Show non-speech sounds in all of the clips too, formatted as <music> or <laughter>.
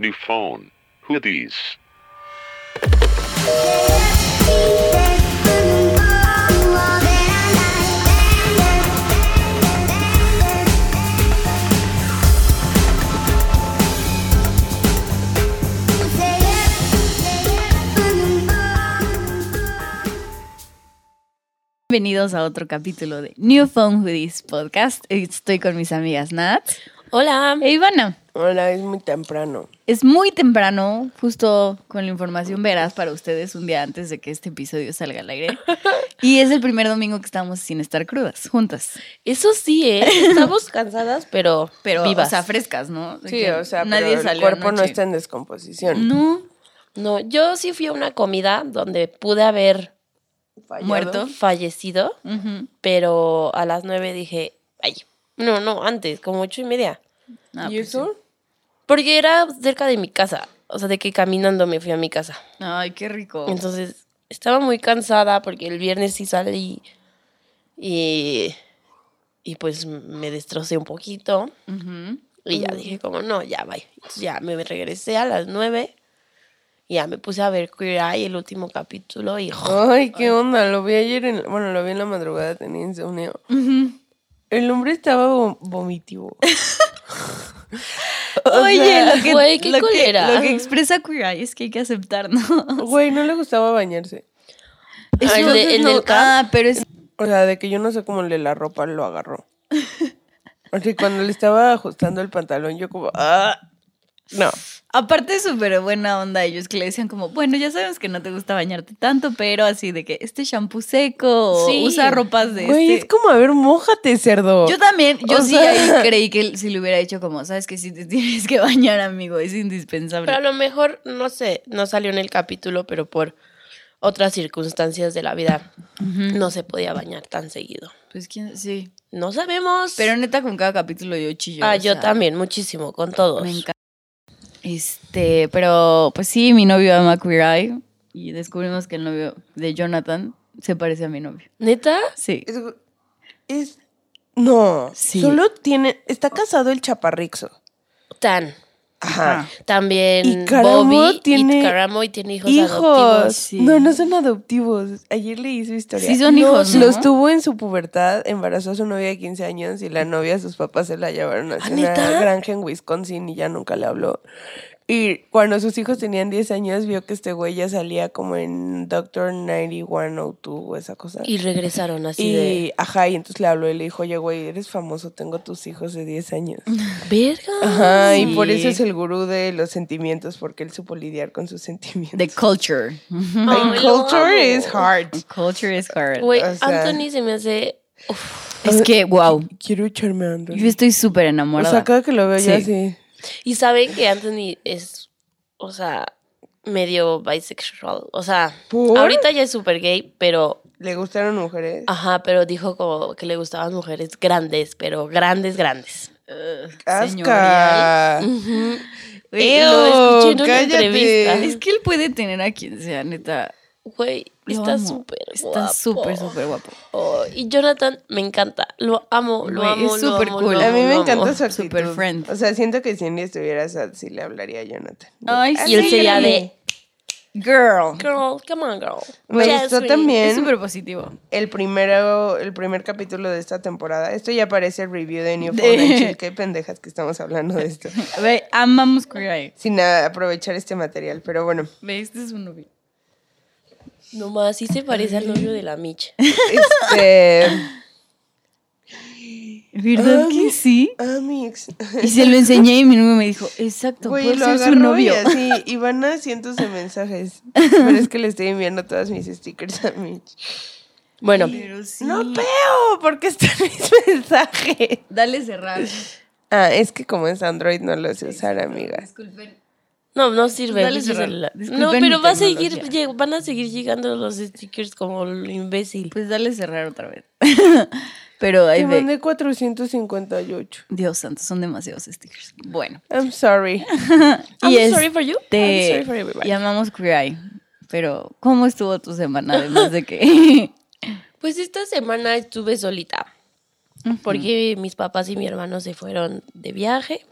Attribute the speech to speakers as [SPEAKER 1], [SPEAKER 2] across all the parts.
[SPEAKER 1] New phone. Who these?
[SPEAKER 2] Bienvenidos a otro capítulo de New Phone Hoodies Podcast. Estoy con mis amigas Nat
[SPEAKER 3] Hola.
[SPEAKER 2] Ivana.
[SPEAKER 4] Hola, es muy temprano.
[SPEAKER 2] Es muy temprano, justo con la información verás para ustedes un día antes de que este episodio salga al aire. <laughs> Y es el primer domingo que estamos sin estar crudas, juntas.
[SPEAKER 3] Eso sí, ¿eh? Estamos cansadas, pero,
[SPEAKER 2] Pero,
[SPEAKER 3] vivas.
[SPEAKER 2] o sea, frescas, ¿no? De
[SPEAKER 4] Sí,
[SPEAKER 2] que
[SPEAKER 4] o sea,
[SPEAKER 2] nadie
[SPEAKER 4] pero el cuerpo no está en descomposición.
[SPEAKER 2] No,
[SPEAKER 3] no, yo sí fui a una comida donde pude haber
[SPEAKER 4] Fallado.
[SPEAKER 2] muerto.
[SPEAKER 3] fallecido, pero a las nueve dije, ay, no, no, antes, como ocho y media.
[SPEAKER 2] Ah,
[SPEAKER 4] ¿Y
[SPEAKER 2] pues
[SPEAKER 4] eso?
[SPEAKER 3] Porque era cerca de mi casa, o sea, de que caminando me fui a mi casa.
[SPEAKER 2] Ay, qué rico.
[SPEAKER 3] Entonces, estaba muy cansada porque el viernes sí salí y, y pues me destrocé un poquito. Y ya dije como, no, ya. Entonces ya me regresé a las nueve y ya me puse a ver Queer Eye, el último capítulo, y
[SPEAKER 4] Ay, qué onda. Lo vi ayer, en, bueno, lo vi en la madrugada, tenía insomnio.
[SPEAKER 2] Ujú.
[SPEAKER 4] El hombre estaba vo- vomitivo. <laughs>
[SPEAKER 2] Oye,
[SPEAKER 4] sea,
[SPEAKER 2] lo que,
[SPEAKER 3] güey, qué
[SPEAKER 2] lo, que, lo que expresa Queer Eye es que hay que aceptar, ¿no? <laughs>
[SPEAKER 4] Güey, no le gustaba bañarse.
[SPEAKER 3] El de- en el.
[SPEAKER 2] Ah, pero es
[SPEAKER 4] O sea, de que yo no sé cómo le la ropa lo agarró. O sea, cuando le estaba ajustando el pantalón, yo como, ah, no.
[SPEAKER 2] Aparte es súper buena onda ellos que le decían como, bueno, ya sabemos que no te gusta bañarte tanto, pero así de que este shampoo seco
[SPEAKER 3] Sí.
[SPEAKER 2] usa ropas de
[SPEAKER 4] Güey,
[SPEAKER 2] este.
[SPEAKER 4] es como, a ver, mójate, cerdo.
[SPEAKER 2] Yo también, yo
[SPEAKER 4] O
[SPEAKER 2] sí
[SPEAKER 4] sea-
[SPEAKER 2] ahí <laughs> creí que si le hubiera hecho como, sabes que si te <laughs> tienes que bañar, amigo, es indispensable.
[SPEAKER 3] Pero a lo mejor, no sé, no salió en el capítulo, pero por otras circunstancias de la vida no se podía bañar tan seguido.
[SPEAKER 2] Pues quién, sí.
[SPEAKER 3] No sabemos.
[SPEAKER 2] Pero neta con cada capítulo yo chillo.
[SPEAKER 3] ah, yo
[SPEAKER 2] sea,
[SPEAKER 3] también, muchísimo, con todos.
[SPEAKER 2] Me encanta. Este, pero pues sí, mi novio ama Queer Eye y descubrimos que el novio de Jonathan se parece a mi novio.
[SPEAKER 3] ¿Neta?
[SPEAKER 2] Sí.
[SPEAKER 4] Es, es- no,
[SPEAKER 2] Sí.
[SPEAKER 4] solo tiene, está casado el chaparrixo.
[SPEAKER 3] Tan.
[SPEAKER 4] Ajá.
[SPEAKER 3] También
[SPEAKER 4] Y Caramo
[SPEAKER 3] Bobby
[SPEAKER 4] tiene
[SPEAKER 3] y Caramo y tiene hijos,
[SPEAKER 4] Hijos.
[SPEAKER 3] adoptivos.
[SPEAKER 2] sí.
[SPEAKER 4] No, no son adoptivos. Ayer leí su historia.
[SPEAKER 2] Sí son hijos, ¿no?
[SPEAKER 4] Los tuvo en su pubertad, embarazó a su novia de 15 años y la novia, sus papás se la llevaron hacia
[SPEAKER 3] ¿Ah,
[SPEAKER 4] una
[SPEAKER 3] neta?
[SPEAKER 4] granja en Wisconsin y ya nunca le habló. Y cuando sus hijos tenían 10 años, vio que este güey ya salía como en Doctor 9102 o esa cosa.
[SPEAKER 3] Y regresaron así
[SPEAKER 4] Y,
[SPEAKER 3] de.
[SPEAKER 4] ajá, y entonces le habló y le dijo, oye, güey, eres famoso, tengo tus hijos de 10 años. <laughs>
[SPEAKER 3] Verga.
[SPEAKER 4] Ajá, y por
[SPEAKER 2] Sí.
[SPEAKER 4] eso es el gurú de los sentimientos, porque él supo lidiar con sus sentimientos.
[SPEAKER 2] The culture. <laughs>
[SPEAKER 3] Lo
[SPEAKER 4] culture is hard.
[SPEAKER 2] Culture is hard.
[SPEAKER 3] Güey,
[SPEAKER 4] O sea-
[SPEAKER 3] Anthony se me hace. uf.
[SPEAKER 2] Es que, wow.
[SPEAKER 4] Quiero echarme a Anthony.
[SPEAKER 2] Yo estoy súper
[SPEAKER 4] O
[SPEAKER 2] enamorada.
[SPEAKER 4] sea, cada que lo veo ya
[SPEAKER 2] Sí.
[SPEAKER 4] así.
[SPEAKER 3] Y saben que Anthony es, o sea, medio bisexual. O sea,
[SPEAKER 4] ¿Por?
[SPEAKER 3] ahorita ya es súper gay, pero.
[SPEAKER 4] ¿Le gustaron mujeres?
[SPEAKER 3] Ajá, pero dijo como que le gustaban mujeres grandes, pero grandes, grandes.
[SPEAKER 2] Ugh,
[SPEAKER 4] ¡Asca!
[SPEAKER 2] Güey,
[SPEAKER 3] Lo escuché en una
[SPEAKER 4] cállate.
[SPEAKER 3] entrevista.
[SPEAKER 2] Es que él puede tener a quien sea, neta.
[SPEAKER 3] Güey, está súper
[SPEAKER 2] Está súper, súper guapo.
[SPEAKER 3] Oh, y Jonathan me encanta. Lo amo, lo
[SPEAKER 2] Güey,
[SPEAKER 3] amo.
[SPEAKER 2] es súper cool.
[SPEAKER 3] lo
[SPEAKER 4] A mí me encanta su actitud.
[SPEAKER 2] Super friend.
[SPEAKER 4] O sea, siento que si Cindy estuviera sad, sí le hablaría a Jonathan.
[SPEAKER 2] Ay,
[SPEAKER 4] Ah,
[SPEAKER 3] Y él
[SPEAKER 2] sí,
[SPEAKER 3] sería de.
[SPEAKER 2] Girl.
[SPEAKER 3] Girl, come on, girl.
[SPEAKER 4] Me
[SPEAKER 3] Yes,
[SPEAKER 4] gustó también
[SPEAKER 2] Es súper positivo.
[SPEAKER 4] el primero, el primer capítulo de esta temporada. Esto ya parece el review de New Chill. Qué pendejas que estamos hablando de esto. <laughs>
[SPEAKER 2] Ve, amamos Queer Eye.
[SPEAKER 4] Sin aprovechar este material, pero bueno.
[SPEAKER 2] Ve, este es un novio.
[SPEAKER 3] Nomás, sí se parece al novio de la Mitch.
[SPEAKER 4] Este.
[SPEAKER 2] ¿Verdad que sí?
[SPEAKER 4] Amix.
[SPEAKER 2] Y se lo enseñé y mi novio me dijo, exacto,
[SPEAKER 4] Güey, lo
[SPEAKER 2] ser su novio.
[SPEAKER 4] y así, y van a cientos de mensajes. Pero es que le estoy enviando todas mis stickers a Mitch.
[SPEAKER 3] Bueno,
[SPEAKER 2] sí.
[SPEAKER 4] No veo, porque están <laughs> mis mensajes.
[SPEAKER 2] Dale cerrar.
[SPEAKER 4] Ah, es que como es Android no lo sé usar, amiga.
[SPEAKER 2] Disculpen.
[SPEAKER 3] No, no sirve.
[SPEAKER 2] Dale cerrar.
[SPEAKER 3] No, pero va a seguir, van a seguir llegando los stickers como lo imbécil.
[SPEAKER 2] Pues dale cerrar otra vez. <laughs> Pero ahí
[SPEAKER 4] Te
[SPEAKER 2] ve.
[SPEAKER 4] mandé 458.
[SPEAKER 2] Dios santo, son demasiados stickers. Bueno.
[SPEAKER 4] I'm sorry. <laughs> <laughs>
[SPEAKER 3] I'm
[SPEAKER 2] y
[SPEAKER 3] sorry for you.
[SPEAKER 2] este,
[SPEAKER 3] I'm sorry for everybody.
[SPEAKER 2] llamamos Queer. Pero, ¿cómo estuvo tu semana? Además de que.
[SPEAKER 3] Pues esta semana estuve solita. Porque mis papás y mi hermano se fueron de viaje.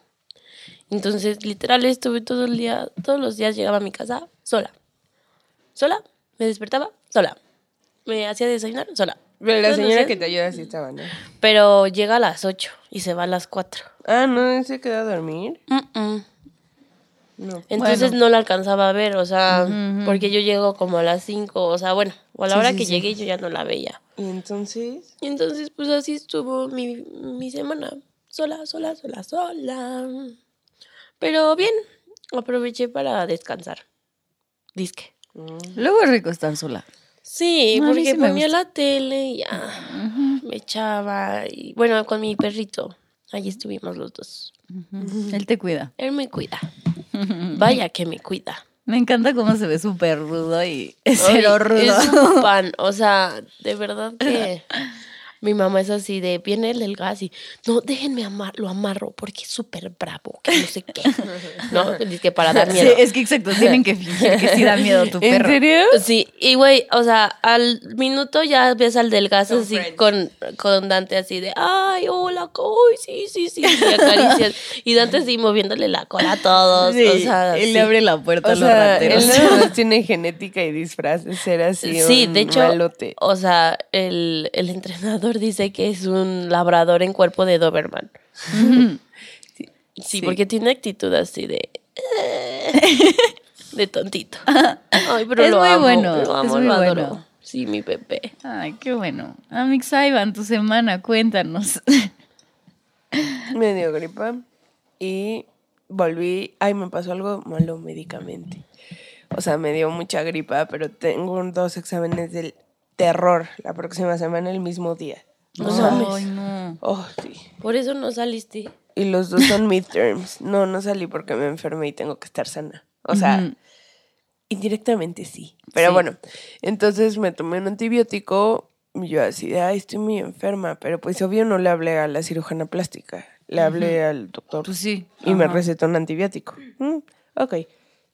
[SPEAKER 3] Entonces, literal, estuve todo el día, todos los días llegaba a mi casa sola. Sola, me despertaba sola. Me hacía desayunar sola.
[SPEAKER 4] Pero la señora que te ayuda sí estaba, ¿no?
[SPEAKER 3] Pero llega a las 8 y se va a las 4.
[SPEAKER 4] Ah, ¿no se quedó a dormir? No.
[SPEAKER 3] Entonces
[SPEAKER 2] Bueno.
[SPEAKER 3] no la alcanzaba a ver, o sea, porque yo llego como a las 5, o sea, bueno, o a la
[SPEAKER 2] Sí,
[SPEAKER 3] hora
[SPEAKER 2] sí,
[SPEAKER 3] que
[SPEAKER 2] sí.
[SPEAKER 3] llegué yo ya no la veía.
[SPEAKER 4] Y entonces...
[SPEAKER 3] Y entonces, pues así estuvo mi, mi semana. Sola, sola, sola, sola. Pero bien, aproveché para descansar. Disque.
[SPEAKER 4] mm,
[SPEAKER 2] Luego es rico estar sola.
[SPEAKER 3] Sí,
[SPEAKER 2] No,
[SPEAKER 3] porque
[SPEAKER 2] sí
[SPEAKER 3] ponía la tele y ya me echaba. Y bueno, con mi perrito. Ahí estuvimos los dos.
[SPEAKER 2] Él te cuida.
[SPEAKER 3] Él me cuida. <laughs> Vaya que me cuida.
[SPEAKER 2] Me encanta cómo se ve súper rudo y cero rudo.
[SPEAKER 3] Es un <laughs> pan. O sea, de verdad que <laughs> mi mamá es así de viene el del gas y no, déjenme amar, lo amarro porque es súper bravo, que no sé qué. <laughs> No, es que para dar
[SPEAKER 2] Sí,
[SPEAKER 3] miedo.
[SPEAKER 2] es que exacto, tienen que fingir que sí da miedo tu <laughs>
[SPEAKER 4] ¿En
[SPEAKER 2] perro.
[SPEAKER 4] serio?
[SPEAKER 3] Sí, y güey, o sea, al minuto ya ves al del gas así
[SPEAKER 4] friends.
[SPEAKER 3] con, con Dante así de, ay, hola, uy, sí, sí, sí, y acaricias. Y Dante así moviéndole la cola a todos,
[SPEAKER 2] Sí,
[SPEAKER 3] o sea,
[SPEAKER 2] él
[SPEAKER 3] sí.
[SPEAKER 2] le abre la puerta
[SPEAKER 4] O
[SPEAKER 2] a los
[SPEAKER 4] sea,
[SPEAKER 2] rateros.
[SPEAKER 4] él <laughs> tiene genética y disfraz de ser así
[SPEAKER 3] Sí,
[SPEAKER 4] un
[SPEAKER 3] de hecho,
[SPEAKER 4] malote.
[SPEAKER 3] o sea, el, el entrenador dice que es un labrador en cuerpo de Doberman. <laughs> Sí,
[SPEAKER 4] Sí.
[SPEAKER 3] porque tiene actitud así de... <laughs> de tontito. <laughs> Ay, pero
[SPEAKER 2] Es
[SPEAKER 3] lo
[SPEAKER 2] muy
[SPEAKER 3] amo,
[SPEAKER 2] bueno,
[SPEAKER 3] lo
[SPEAKER 2] es muy
[SPEAKER 3] lo adoro.
[SPEAKER 2] bueno.
[SPEAKER 3] Sí, mi bebé.
[SPEAKER 2] Ay, qué bueno. Amix Ivan, tu semana, cuéntanos.
[SPEAKER 4] Me dio gripa y volví. Ay, me pasó algo malo médicamente. O sea, me dio mucha gripa, pero tengo dos exámenes del terror la próxima semana, el mismo día.
[SPEAKER 3] No.
[SPEAKER 2] Ay, no.
[SPEAKER 4] Oh, sí.
[SPEAKER 3] Por eso no saliste.
[SPEAKER 4] Y los dos son midterms. No, no salí porque me enfermé y tengo que estar sana. O sea, indirectamente sí. Pero
[SPEAKER 2] Sí.
[SPEAKER 4] bueno, entonces me tomé un antibiótico. Y yo así de, ay, estoy muy enferma. Pero pues obvio no le hablé a la cirujana plástica. Le hablé al doctor.
[SPEAKER 2] Pues sí.
[SPEAKER 4] y me recetó un antibiótico. Mm, ok.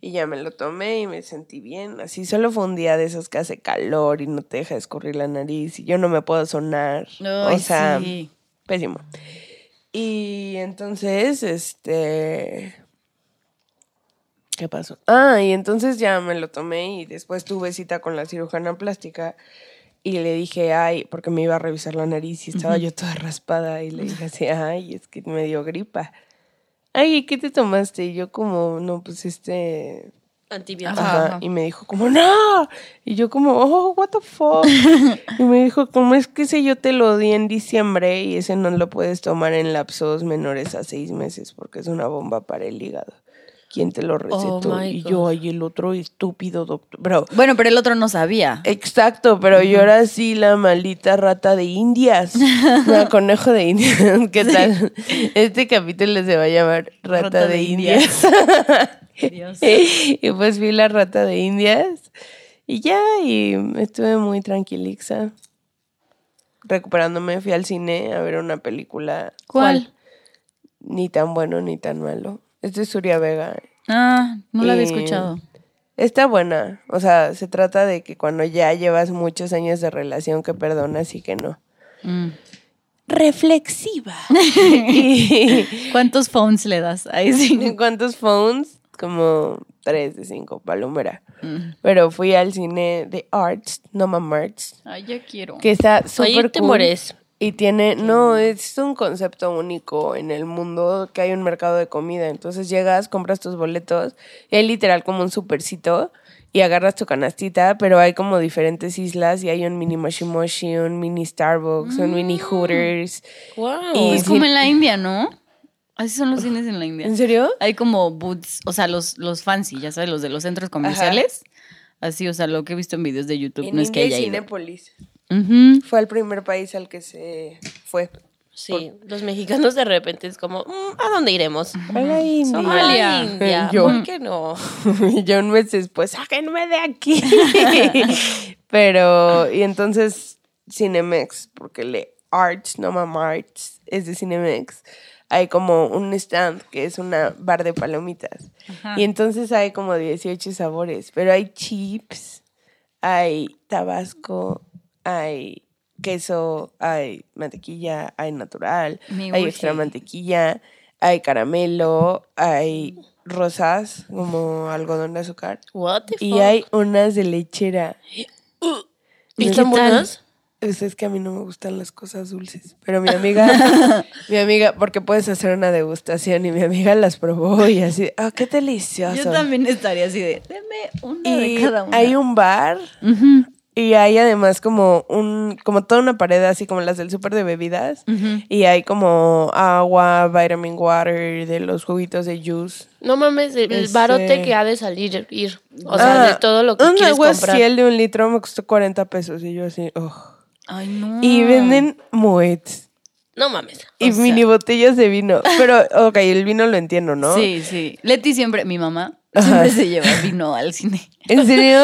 [SPEAKER 4] Y ya me lo tomé y me sentí bien. Así solo fue un día de esos que hace calor y no te deja escurrir la nariz y yo no me puedo sonar.
[SPEAKER 2] Ay,
[SPEAKER 4] o sea,
[SPEAKER 2] sí.
[SPEAKER 4] pésimo. Y entonces, este... ¿Qué pasó? Ah, y entonces ya me lo tomé y después tuve cita con la cirujana plástica y le dije, ay, porque me iba a revisar la nariz y estaba yo toda raspada y le dije así, ay, es que me dio gripa. Ay, ¿qué te tomaste? Y yo como, no, pues este...
[SPEAKER 3] Antibiótico.
[SPEAKER 2] Ajá,
[SPEAKER 4] Ajá,
[SPEAKER 2] ajá.
[SPEAKER 4] Y me dijo como, no. Y yo como, oh, what the fuck. <laughs> y me dijo, como es que ese yo te lo di en diciembre y ese no lo puedes tomar en lapsos menores a seis meses porque es una bomba para el hígado. ¿Quién te lo recetó?
[SPEAKER 3] Oh my
[SPEAKER 4] y yo, ay, el otro estúpido doctor. Bro,
[SPEAKER 2] Bueno, pero el otro no sabía.
[SPEAKER 4] Exacto, pero yo era así la maldita rata de Indias. <laughs> No, conejo de Indias. <laughs> ¿Qué tal? Este capítulo se va a llamar Rata,
[SPEAKER 2] Rata
[SPEAKER 4] de,
[SPEAKER 2] de
[SPEAKER 4] Indias. <laughs>
[SPEAKER 2] Dios.
[SPEAKER 4] y pues fui la rata de Indias. Y ya, y estuve muy tranquiliza. Recuperándome, fui al cine a ver una película
[SPEAKER 2] ¿Cuál?
[SPEAKER 4] ni tan bueno ni tan malo. Es de Surya Vega.
[SPEAKER 2] Ah, no la había escuchado.
[SPEAKER 4] Está buena. O sea, se trata de que cuando ya llevas muchos años de relación que perdonas y que no.
[SPEAKER 2] Mm.
[SPEAKER 4] Reflexiva. <laughs> y
[SPEAKER 2] ¿Cuántos phones le das? Ahí sí.
[SPEAKER 4] ¿Cuántos phones? Como tres de cinco, palomera.
[SPEAKER 2] Mm.
[SPEAKER 4] Pero fui al cine de Arts, Noma Marts,
[SPEAKER 2] Ay, ya quiero.
[SPEAKER 4] que está súper cool. Y tiene, no, es un concepto único en el mundo que hay un mercado de comida. Entonces llegas, compras tus boletos y hay literal como un supercito y agarras tu canastita, pero hay como diferentes islas y hay un mini Moshi Moshi, un mini Starbucks, un mini Hooters.
[SPEAKER 3] Wow.
[SPEAKER 4] Y-
[SPEAKER 2] Es como en la India, ¿no? Así son los cines en la India.
[SPEAKER 4] ¿En serio?
[SPEAKER 2] Hay como boots, o sea, los, los fancy, ya sabes, los de los centros comerciales. Así, o sea, lo que he visto en videos de YouTube
[SPEAKER 4] En
[SPEAKER 2] no es que haya
[SPEAKER 4] y
[SPEAKER 2] ido.
[SPEAKER 4] Cinépolis. Fue el primer país al que se fue.
[SPEAKER 3] Sí, los mexicanos de repente es como, "Mm, ¿a dónde iremos?
[SPEAKER 4] A la India.
[SPEAKER 2] Somalia.
[SPEAKER 3] A la India.
[SPEAKER 4] Yo.
[SPEAKER 3] ¿Por qué no?
[SPEAKER 4] Y <laughs> yo un mes después, sáquenme de aquí. <laughs> Pero, y entonces Cinemex, porque le Arts, no Mama Arts, es de Cinemex. Hay como un stand que es una bar de palomitas.
[SPEAKER 2] Ajá.
[SPEAKER 4] Y entonces hay como 18 sabores, pero hay chips, hay tabasco, hay queso, hay mantequilla, hay natural, hay extra mantequilla, hay caramelo, hay rosas, como algodón de azúcar.
[SPEAKER 3] What the
[SPEAKER 4] Y
[SPEAKER 3] fuck?
[SPEAKER 4] hay unas de lechera. <gasps>
[SPEAKER 3] ¿Y
[SPEAKER 2] ¿Qué
[SPEAKER 3] están buenas?
[SPEAKER 4] Pues es que a mí no me gustan las cosas dulces. Pero mi amiga, <laughs> mi amiga, porque puedes hacer una degustación y mi amiga las probó y así, ah, qué delicioso.
[SPEAKER 2] Yo también estaría así de, deme una
[SPEAKER 4] Y
[SPEAKER 2] de cada una.
[SPEAKER 4] hay un bar y hay además como un, como toda una pared así como las del súper de bebidas. Y hay como agua, vitamin water, de los juguitos de juice.
[SPEAKER 3] No mames, el, el
[SPEAKER 4] Este-
[SPEAKER 3] barote que ha de salir, ir. O sea,
[SPEAKER 4] Ah,
[SPEAKER 3] de todo lo que
[SPEAKER 4] un
[SPEAKER 3] quieres
[SPEAKER 4] agua
[SPEAKER 3] comprar.
[SPEAKER 4] Ciel de un litro me costó 40 pesos y yo así, oh.
[SPEAKER 2] Ay, no.
[SPEAKER 4] Y venden moets
[SPEAKER 3] No mames.
[SPEAKER 4] y
[SPEAKER 2] O sea-
[SPEAKER 4] mini botellas de vino. Pero, ok, el vino lo entiendo, ¿no?
[SPEAKER 2] Sí, sí. Leti siempre, mi mamá,
[SPEAKER 4] Ajá.
[SPEAKER 2] siempre se lleva vino al cine.
[SPEAKER 4] ¿En serio?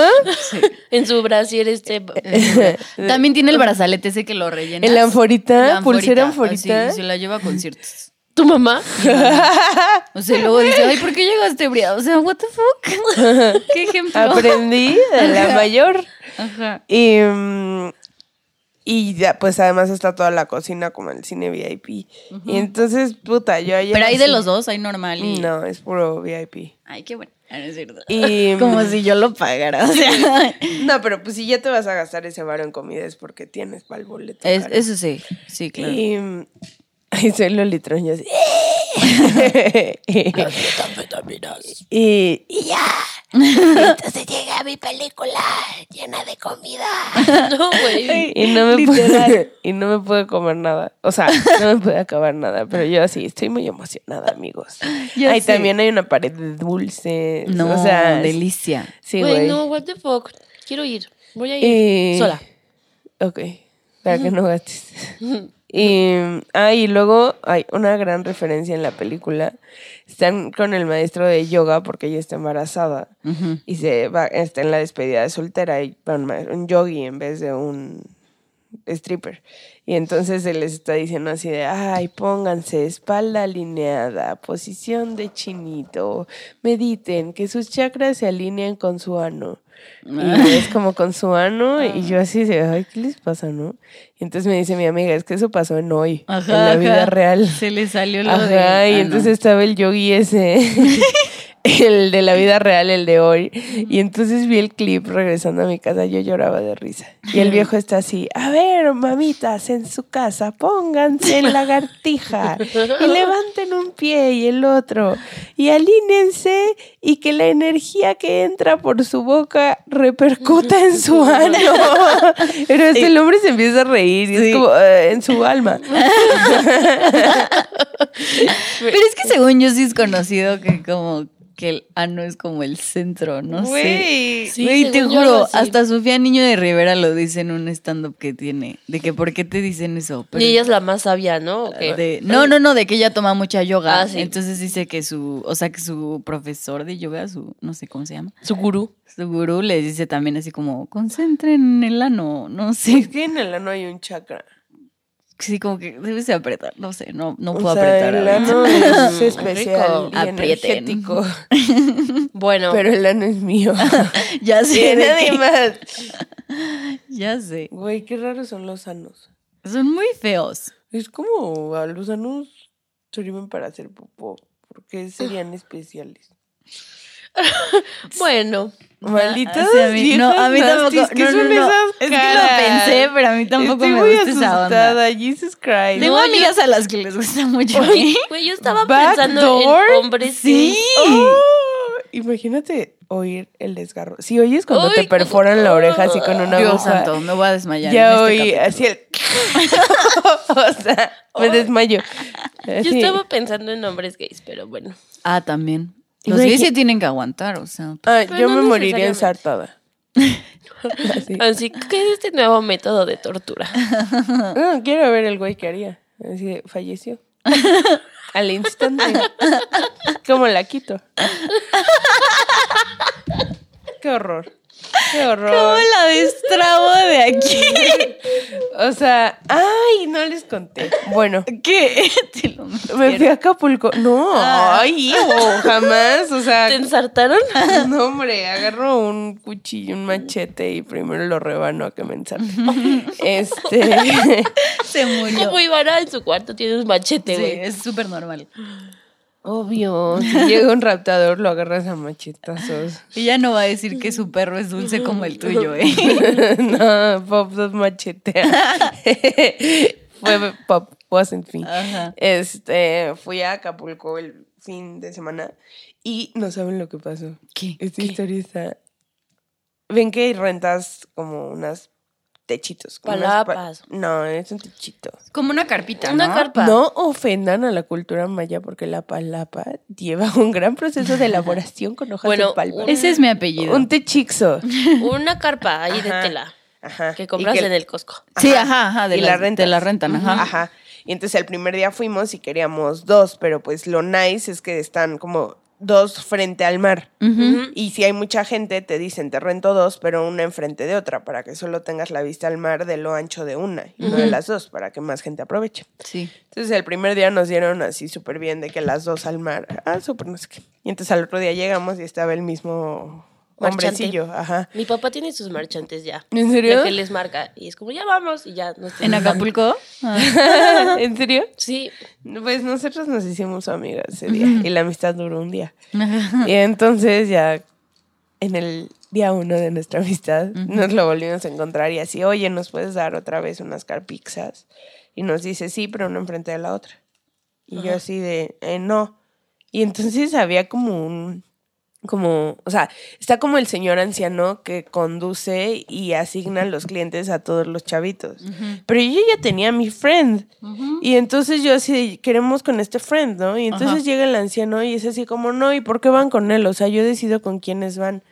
[SPEAKER 2] Sí.
[SPEAKER 3] En su brasier este... <laughs>
[SPEAKER 2] También tiene el brazalete ese que lo rellena.
[SPEAKER 4] ¿En la anforita? ¿Pulsera anforita?
[SPEAKER 2] Sí, se la lleva a conciertos.
[SPEAKER 3] ¿Tu mamá?
[SPEAKER 2] O sea, luego dice, ay, ¿por qué llegaste ebria? O sea, what the fuck? <laughs> ¿Qué ejemplo?
[SPEAKER 4] Aprendí de la mayor.
[SPEAKER 2] Ajá.
[SPEAKER 4] Y, mm, y ya, pues además está toda la cocina como el cine VIP. Y entonces, puta, yo ayer
[SPEAKER 2] Pero hay de los dos, hay normal y...
[SPEAKER 4] No, es puro VIP.
[SPEAKER 2] Ay, qué bueno. Ah, no es cierto.
[SPEAKER 4] Y, <laughs>
[SPEAKER 2] Como si yo lo pagara, o sea... <laughs>
[SPEAKER 4] No, pero pues si ya te vas a gastar ese varo en comida es porque tienes para el boleto.
[SPEAKER 2] Es- eso sí, sí, claro.
[SPEAKER 4] Y mm, <laughs> ahí soy Lolitrón y así. y, y ya. Entonces llega mi película llena de comida. <laughs>
[SPEAKER 3] No, güey.
[SPEAKER 4] Y no, me pude, <laughs> y no me pude comer nada. O sea, no me pude acabar nada. Pero yo así, estoy muy emocionada, amigos. Ahí también hay una pared de dulces.
[SPEAKER 2] No,
[SPEAKER 4] o sea,
[SPEAKER 2] delicia.
[SPEAKER 4] Sí,
[SPEAKER 3] Güey, no, what the fuck. Quiero ir. Voy a ir.
[SPEAKER 4] Y-
[SPEAKER 3] Sola.
[SPEAKER 4] Ok, para que no gastes. <laughs> Y, ah, y luego hay una gran referencia en la película. Están con el maestro de yoga porque ella está embarazada. Y se va, está en la despedida de soltera y un, un yogi en vez de un stripper. Y entonces él les está diciendo así de, ay, pónganse espalda alineada, posición de chinito, mediten, que sus chakras se alineen con su ano. Y es como con su ano y yo así de, ay, ¿qué les pasa, no? Y entonces me dice mi amiga, es que eso pasó en hoy,
[SPEAKER 2] Ajá,
[SPEAKER 4] en la
[SPEAKER 2] ajá.
[SPEAKER 4] vida real.
[SPEAKER 2] Se le salió lo
[SPEAKER 4] Ajá,
[SPEAKER 2] de...
[SPEAKER 4] y
[SPEAKER 2] ah,
[SPEAKER 4] entonces
[SPEAKER 2] no.
[SPEAKER 4] estaba el yogi ese, <laughs> el de la vida real, el de hoy. Y entonces vi el clip regresando a mi casa, yo lloraba de risa. Y el viejo está así, a ver, mamitas, en su casa, pónganse en lagartija y levanten un pie y el otro y alínense y que la energía que entra por su boca repercuta en su <laughs> ano. Pero este el hombre se empieza a reír y
[SPEAKER 2] Sí.
[SPEAKER 4] es como eh, en su alma. <laughs>
[SPEAKER 2] Pero es que según yo sí es conocido que como que el ano es como el centro, no sé.
[SPEAKER 4] Güey.
[SPEAKER 3] Sí,
[SPEAKER 2] te juro, hasta Sofía Niño de Rivera lo dice en un stand-up que tiene. De que, ¿por qué te dicen eso? Pero-
[SPEAKER 3] Y ella es la más sabia, ¿no? ¿O qué?
[SPEAKER 2] de- no, no, no, de que ella toma mucha yoga.
[SPEAKER 3] Ah, sí.
[SPEAKER 2] Entonces dice que su, o sea, que su profesor de yoga, su, no sé cómo se llama,
[SPEAKER 3] Su gurú.
[SPEAKER 2] su gurú le dice también así como, concentren en el ano, no
[SPEAKER 4] Es
[SPEAKER 2] sé.
[SPEAKER 4] que en el ano hay un chakra.
[SPEAKER 2] Sí, como que debes de apretar, no sé, no, no
[SPEAKER 4] O
[SPEAKER 2] puedo
[SPEAKER 4] sea,
[SPEAKER 2] apretar.
[SPEAKER 4] el ano <laughs> es especial y
[SPEAKER 2] Aprieten.
[SPEAKER 4] energético. <laughs>
[SPEAKER 3] Bueno,
[SPEAKER 4] Pero el ano es mío. <laughs>
[SPEAKER 2] Ya sé,
[SPEAKER 4] nadie más.
[SPEAKER 2] ya sé.
[SPEAKER 4] Güey, qué raros son los anos.
[SPEAKER 2] Son muy feos.
[SPEAKER 4] Es como a los anos sirven para hacer popó. Porque serían especiales.
[SPEAKER 3] bueno.
[SPEAKER 4] Malditas
[SPEAKER 2] O sea, a mí- no, a mí tampoco.
[SPEAKER 4] nastis, ¿qué
[SPEAKER 2] no, no,
[SPEAKER 4] son
[SPEAKER 2] no.
[SPEAKER 4] esas
[SPEAKER 2] Es que lo pensé, pero a mí tampoco
[SPEAKER 4] Estoy
[SPEAKER 2] me
[SPEAKER 4] muy
[SPEAKER 2] gusta esa onda.
[SPEAKER 4] asustada, Jesus Christ.
[SPEAKER 2] Tengo
[SPEAKER 3] No, yo-
[SPEAKER 2] amigas a las que les gusta mucho.
[SPEAKER 3] Güey, yo estaba pensando en hombres
[SPEAKER 2] Sí.
[SPEAKER 3] gays.
[SPEAKER 4] Oh, imagínate oír el desgarro. Si oyes cuando
[SPEAKER 3] Uy,
[SPEAKER 4] te perforan la oreja así con una
[SPEAKER 2] Dios
[SPEAKER 4] aguja.
[SPEAKER 2] santo, me voy a desmayar.
[SPEAKER 4] Ya
[SPEAKER 2] en este
[SPEAKER 4] oí
[SPEAKER 2] capítulo.
[SPEAKER 4] así el. <laughs> o sea, me desmayo.
[SPEAKER 3] Yo estaba pensando en hombres gays, pero bueno.
[SPEAKER 2] Ah, también. Los gays se tienen que aguantar, o sea.
[SPEAKER 4] Ah, yo
[SPEAKER 3] no
[SPEAKER 4] me moriría ensartada. <laughs> Así.
[SPEAKER 3] Así que es este nuevo método de tortura.
[SPEAKER 4] No, <laughs> quiero ver el güey que haría. Así falleció. <laughs> Al instante. Como la quito. Qué horror. Qué horror.
[SPEAKER 2] ¿Cómo la destrabo de aquí? <laughs>
[SPEAKER 4] O sea, ay, no les conté. Bueno,
[SPEAKER 2] ¿Qué? <laughs> Te lo
[SPEAKER 4] me fui a Acapulco. No,
[SPEAKER 2] Ah.
[SPEAKER 4] ay, o jamás. O sea,
[SPEAKER 3] ¿Te ensartaron? <laughs>
[SPEAKER 4] no, hombre, agarro un cuchillo, un machete y primero lo rebano a que me ensarte. Este.
[SPEAKER 2] Se murió.
[SPEAKER 3] Como Ivana en su cuarto tiene un machete,
[SPEAKER 2] Sí,
[SPEAKER 3] güey.
[SPEAKER 2] es súper normal.
[SPEAKER 4] Obvio. Si llega un raptador, lo agarras a machetazos.
[SPEAKER 2] Ella no va a decir que su perro es dulce como el tuyo, ¿eh? <laughs>
[SPEAKER 4] no, Pop nos machetea. <laughs> Fue Pop, wasn't me.
[SPEAKER 2] Ajá.
[SPEAKER 4] Este, fui a Acapulco el fin de semana y no saben lo que pasó.
[SPEAKER 2] ¿Qué?
[SPEAKER 4] Esta historia está. Ven que rentas como unas techitos. como pa-
[SPEAKER 3] Palapas.
[SPEAKER 4] No, es un techito.
[SPEAKER 2] Como una carpita,
[SPEAKER 3] Una
[SPEAKER 2] ¿no?
[SPEAKER 3] carpa.
[SPEAKER 4] No ofendan a la cultura maya porque la palapa lleva <laughs> un gran proceso de elaboración con hojas
[SPEAKER 3] Bueno,
[SPEAKER 4] de palma.
[SPEAKER 3] un-
[SPEAKER 2] Ese es mi apellido.
[SPEAKER 4] Un techixo. <laughs>
[SPEAKER 3] Una carpa ahí de tela
[SPEAKER 4] Ajá.
[SPEAKER 3] que compras
[SPEAKER 4] que-
[SPEAKER 3] en el Costco.
[SPEAKER 2] Sí, ajá, ajá. De
[SPEAKER 4] y
[SPEAKER 2] la. Te la rentan, ajá.
[SPEAKER 4] Ajá. Y entonces el primer día fuimos y queríamos dos, pero pues lo nice es que están como dos frente al mar. Y si hay mucha gente, te dicen, te rento dos, pero una enfrente de otra, para que solo tengas la vista al mar de lo ancho de una y no de las dos, para que más gente aproveche.
[SPEAKER 2] Sí.
[SPEAKER 4] Entonces el primer día nos dieron así súper bien de que las dos al mar. Ah, súper no sé qué. Y entonces al otro día llegamos y estaba el mismo
[SPEAKER 3] Marchante.
[SPEAKER 4] hombrecillo. Ajá.
[SPEAKER 3] Mi papá tiene sus marchantes ya.
[SPEAKER 4] ¿En serio?
[SPEAKER 3] De que les marca. Y es como, ya vamos. Y ya nos
[SPEAKER 2] ¿En Acapulco? Ah. <laughs>
[SPEAKER 4] ¿En serio?
[SPEAKER 3] Sí.
[SPEAKER 4] Pues nosotros nos hicimos amigas ese día y la amistad duró un día.
[SPEAKER 2] Ajá.
[SPEAKER 4] Y entonces ya en el día uno de nuestra amistad nos lo volvimos a encontrar y así, oye, ¿nos puedes dar otra vez unas carpixas? Y nos dice, sí, pero una enfrente de la otra. Y yo así de, "Eh, no. Y entonces había como un, como, o sea, está como el señor anciano que conduce y asigna los clientes a todos los chavitos. Pero yo ya tenía mi friend. Y entonces yo así, queremos con este friend, ¿no? Y entonces llega el anciano y es así como, no, ¿y por qué van con él? O sea, yo decido con quiénes van.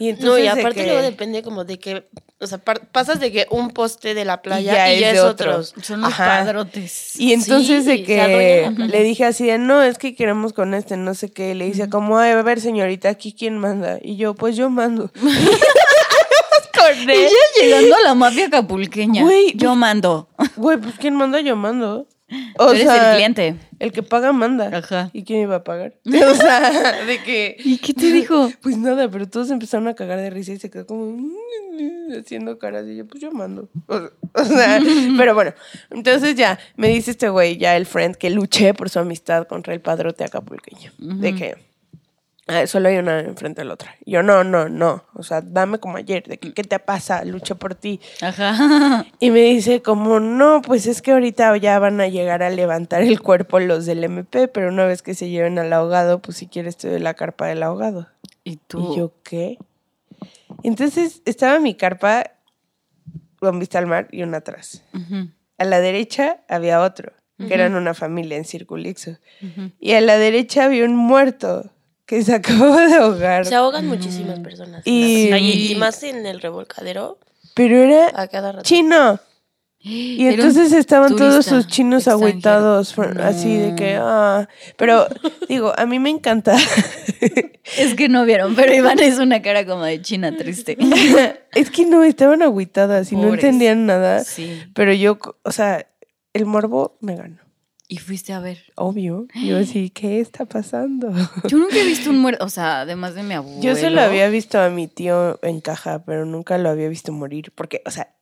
[SPEAKER 4] Y entonces
[SPEAKER 3] No, y
[SPEAKER 4] de
[SPEAKER 3] aparte
[SPEAKER 4] que-
[SPEAKER 3] luego depende como de que, o sea, par- pasas de que un poste de la playa
[SPEAKER 4] ya
[SPEAKER 3] y ya,
[SPEAKER 4] es
[SPEAKER 3] es,
[SPEAKER 4] de
[SPEAKER 3] otro.
[SPEAKER 4] otro.
[SPEAKER 2] Son los
[SPEAKER 4] Ajá.
[SPEAKER 2] padrotes.
[SPEAKER 4] Y entonces
[SPEAKER 3] Sí,
[SPEAKER 4] de que le dije así de, no, es que queremos con este, no sé qué. Y le dice como, ay, a ver, señorita, ¿aquí quién manda? Y yo, pues yo mando. <laughs> con
[SPEAKER 2] Y
[SPEAKER 4] él.
[SPEAKER 2] ya llegando a la mafia acapulqueña.
[SPEAKER 4] Güey,
[SPEAKER 2] Yo mando.
[SPEAKER 4] Güey, pues ¿quién manda? Yo mando.
[SPEAKER 2] Tú eres el cliente.
[SPEAKER 4] El que paga manda.
[SPEAKER 2] Ajá.
[SPEAKER 4] ¿Y quién iba a pagar? <laughs> O sea, de que...
[SPEAKER 2] ¿Y qué te dijo? <laughs>
[SPEAKER 4] Pues nada, pero todos empezaron a cagar de risa y se quedó como haciendo caras y yo, pues yo mando. O, o sea, <laughs> pero bueno, entonces ya me dice este güey, ya el friend, que luché por su amistad contra el padrote acapulqueño. De que solo hay una enfrente de la otra. Yo, no, no, no. O sea, dame como ayer, de que, ¿qué te pasa? Luché por ti.
[SPEAKER 2] Ajá.
[SPEAKER 4] Y me dice como, no, pues es que ahorita ya van a llegar a levantar el cuerpo los del MP, pero una vez que se lleven al ahogado, pues si quieres te doy la carpa del ahogado.
[SPEAKER 2] ¿Y tú?
[SPEAKER 4] Y yo, ¿qué? Entonces estaba mi carpa con vista al mar y una atrás.
[SPEAKER 2] Ujú.
[SPEAKER 4] A la derecha había otro, que eran una familia en Circulixo. Y a la derecha había un muerto que se <laughs> acababa de ahogar.
[SPEAKER 3] Se ahogan muchísimas personas.
[SPEAKER 4] Y-
[SPEAKER 3] más en el revolcadero,
[SPEAKER 4] Pero era
[SPEAKER 3] a cada rato.
[SPEAKER 4] chino. Y
[SPEAKER 2] Era
[SPEAKER 4] entonces estaban todos sus chinos
[SPEAKER 2] extranjero.
[SPEAKER 4] agüitados, así de que, ah. Pero digo, a mí me encanta. <laughs>
[SPEAKER 2] Es que no vieron, pero Iván es una cara como de china triste. <laughs>
[SPEAKER 4] es que no, estaban agüitadas y no entendían nada.
[SPEAKER 2] Sí.
[SPEAKER 4] Pero yo, o sea, el morbo me ganó.
[SPEAKER 2] Y fuiste a ver.
[SPEAKER 4] Obvio. Yo <gasps> así, ¿qué está pasando?
[SPEAKER 2] Yo nunca he visto un <laughs> muerto, o sea, además de mi abuelo.
[SPEAKER 4] Yo se lo había visto a mi tío en caja, pero nunca lo había visto morir. Porque, o sea,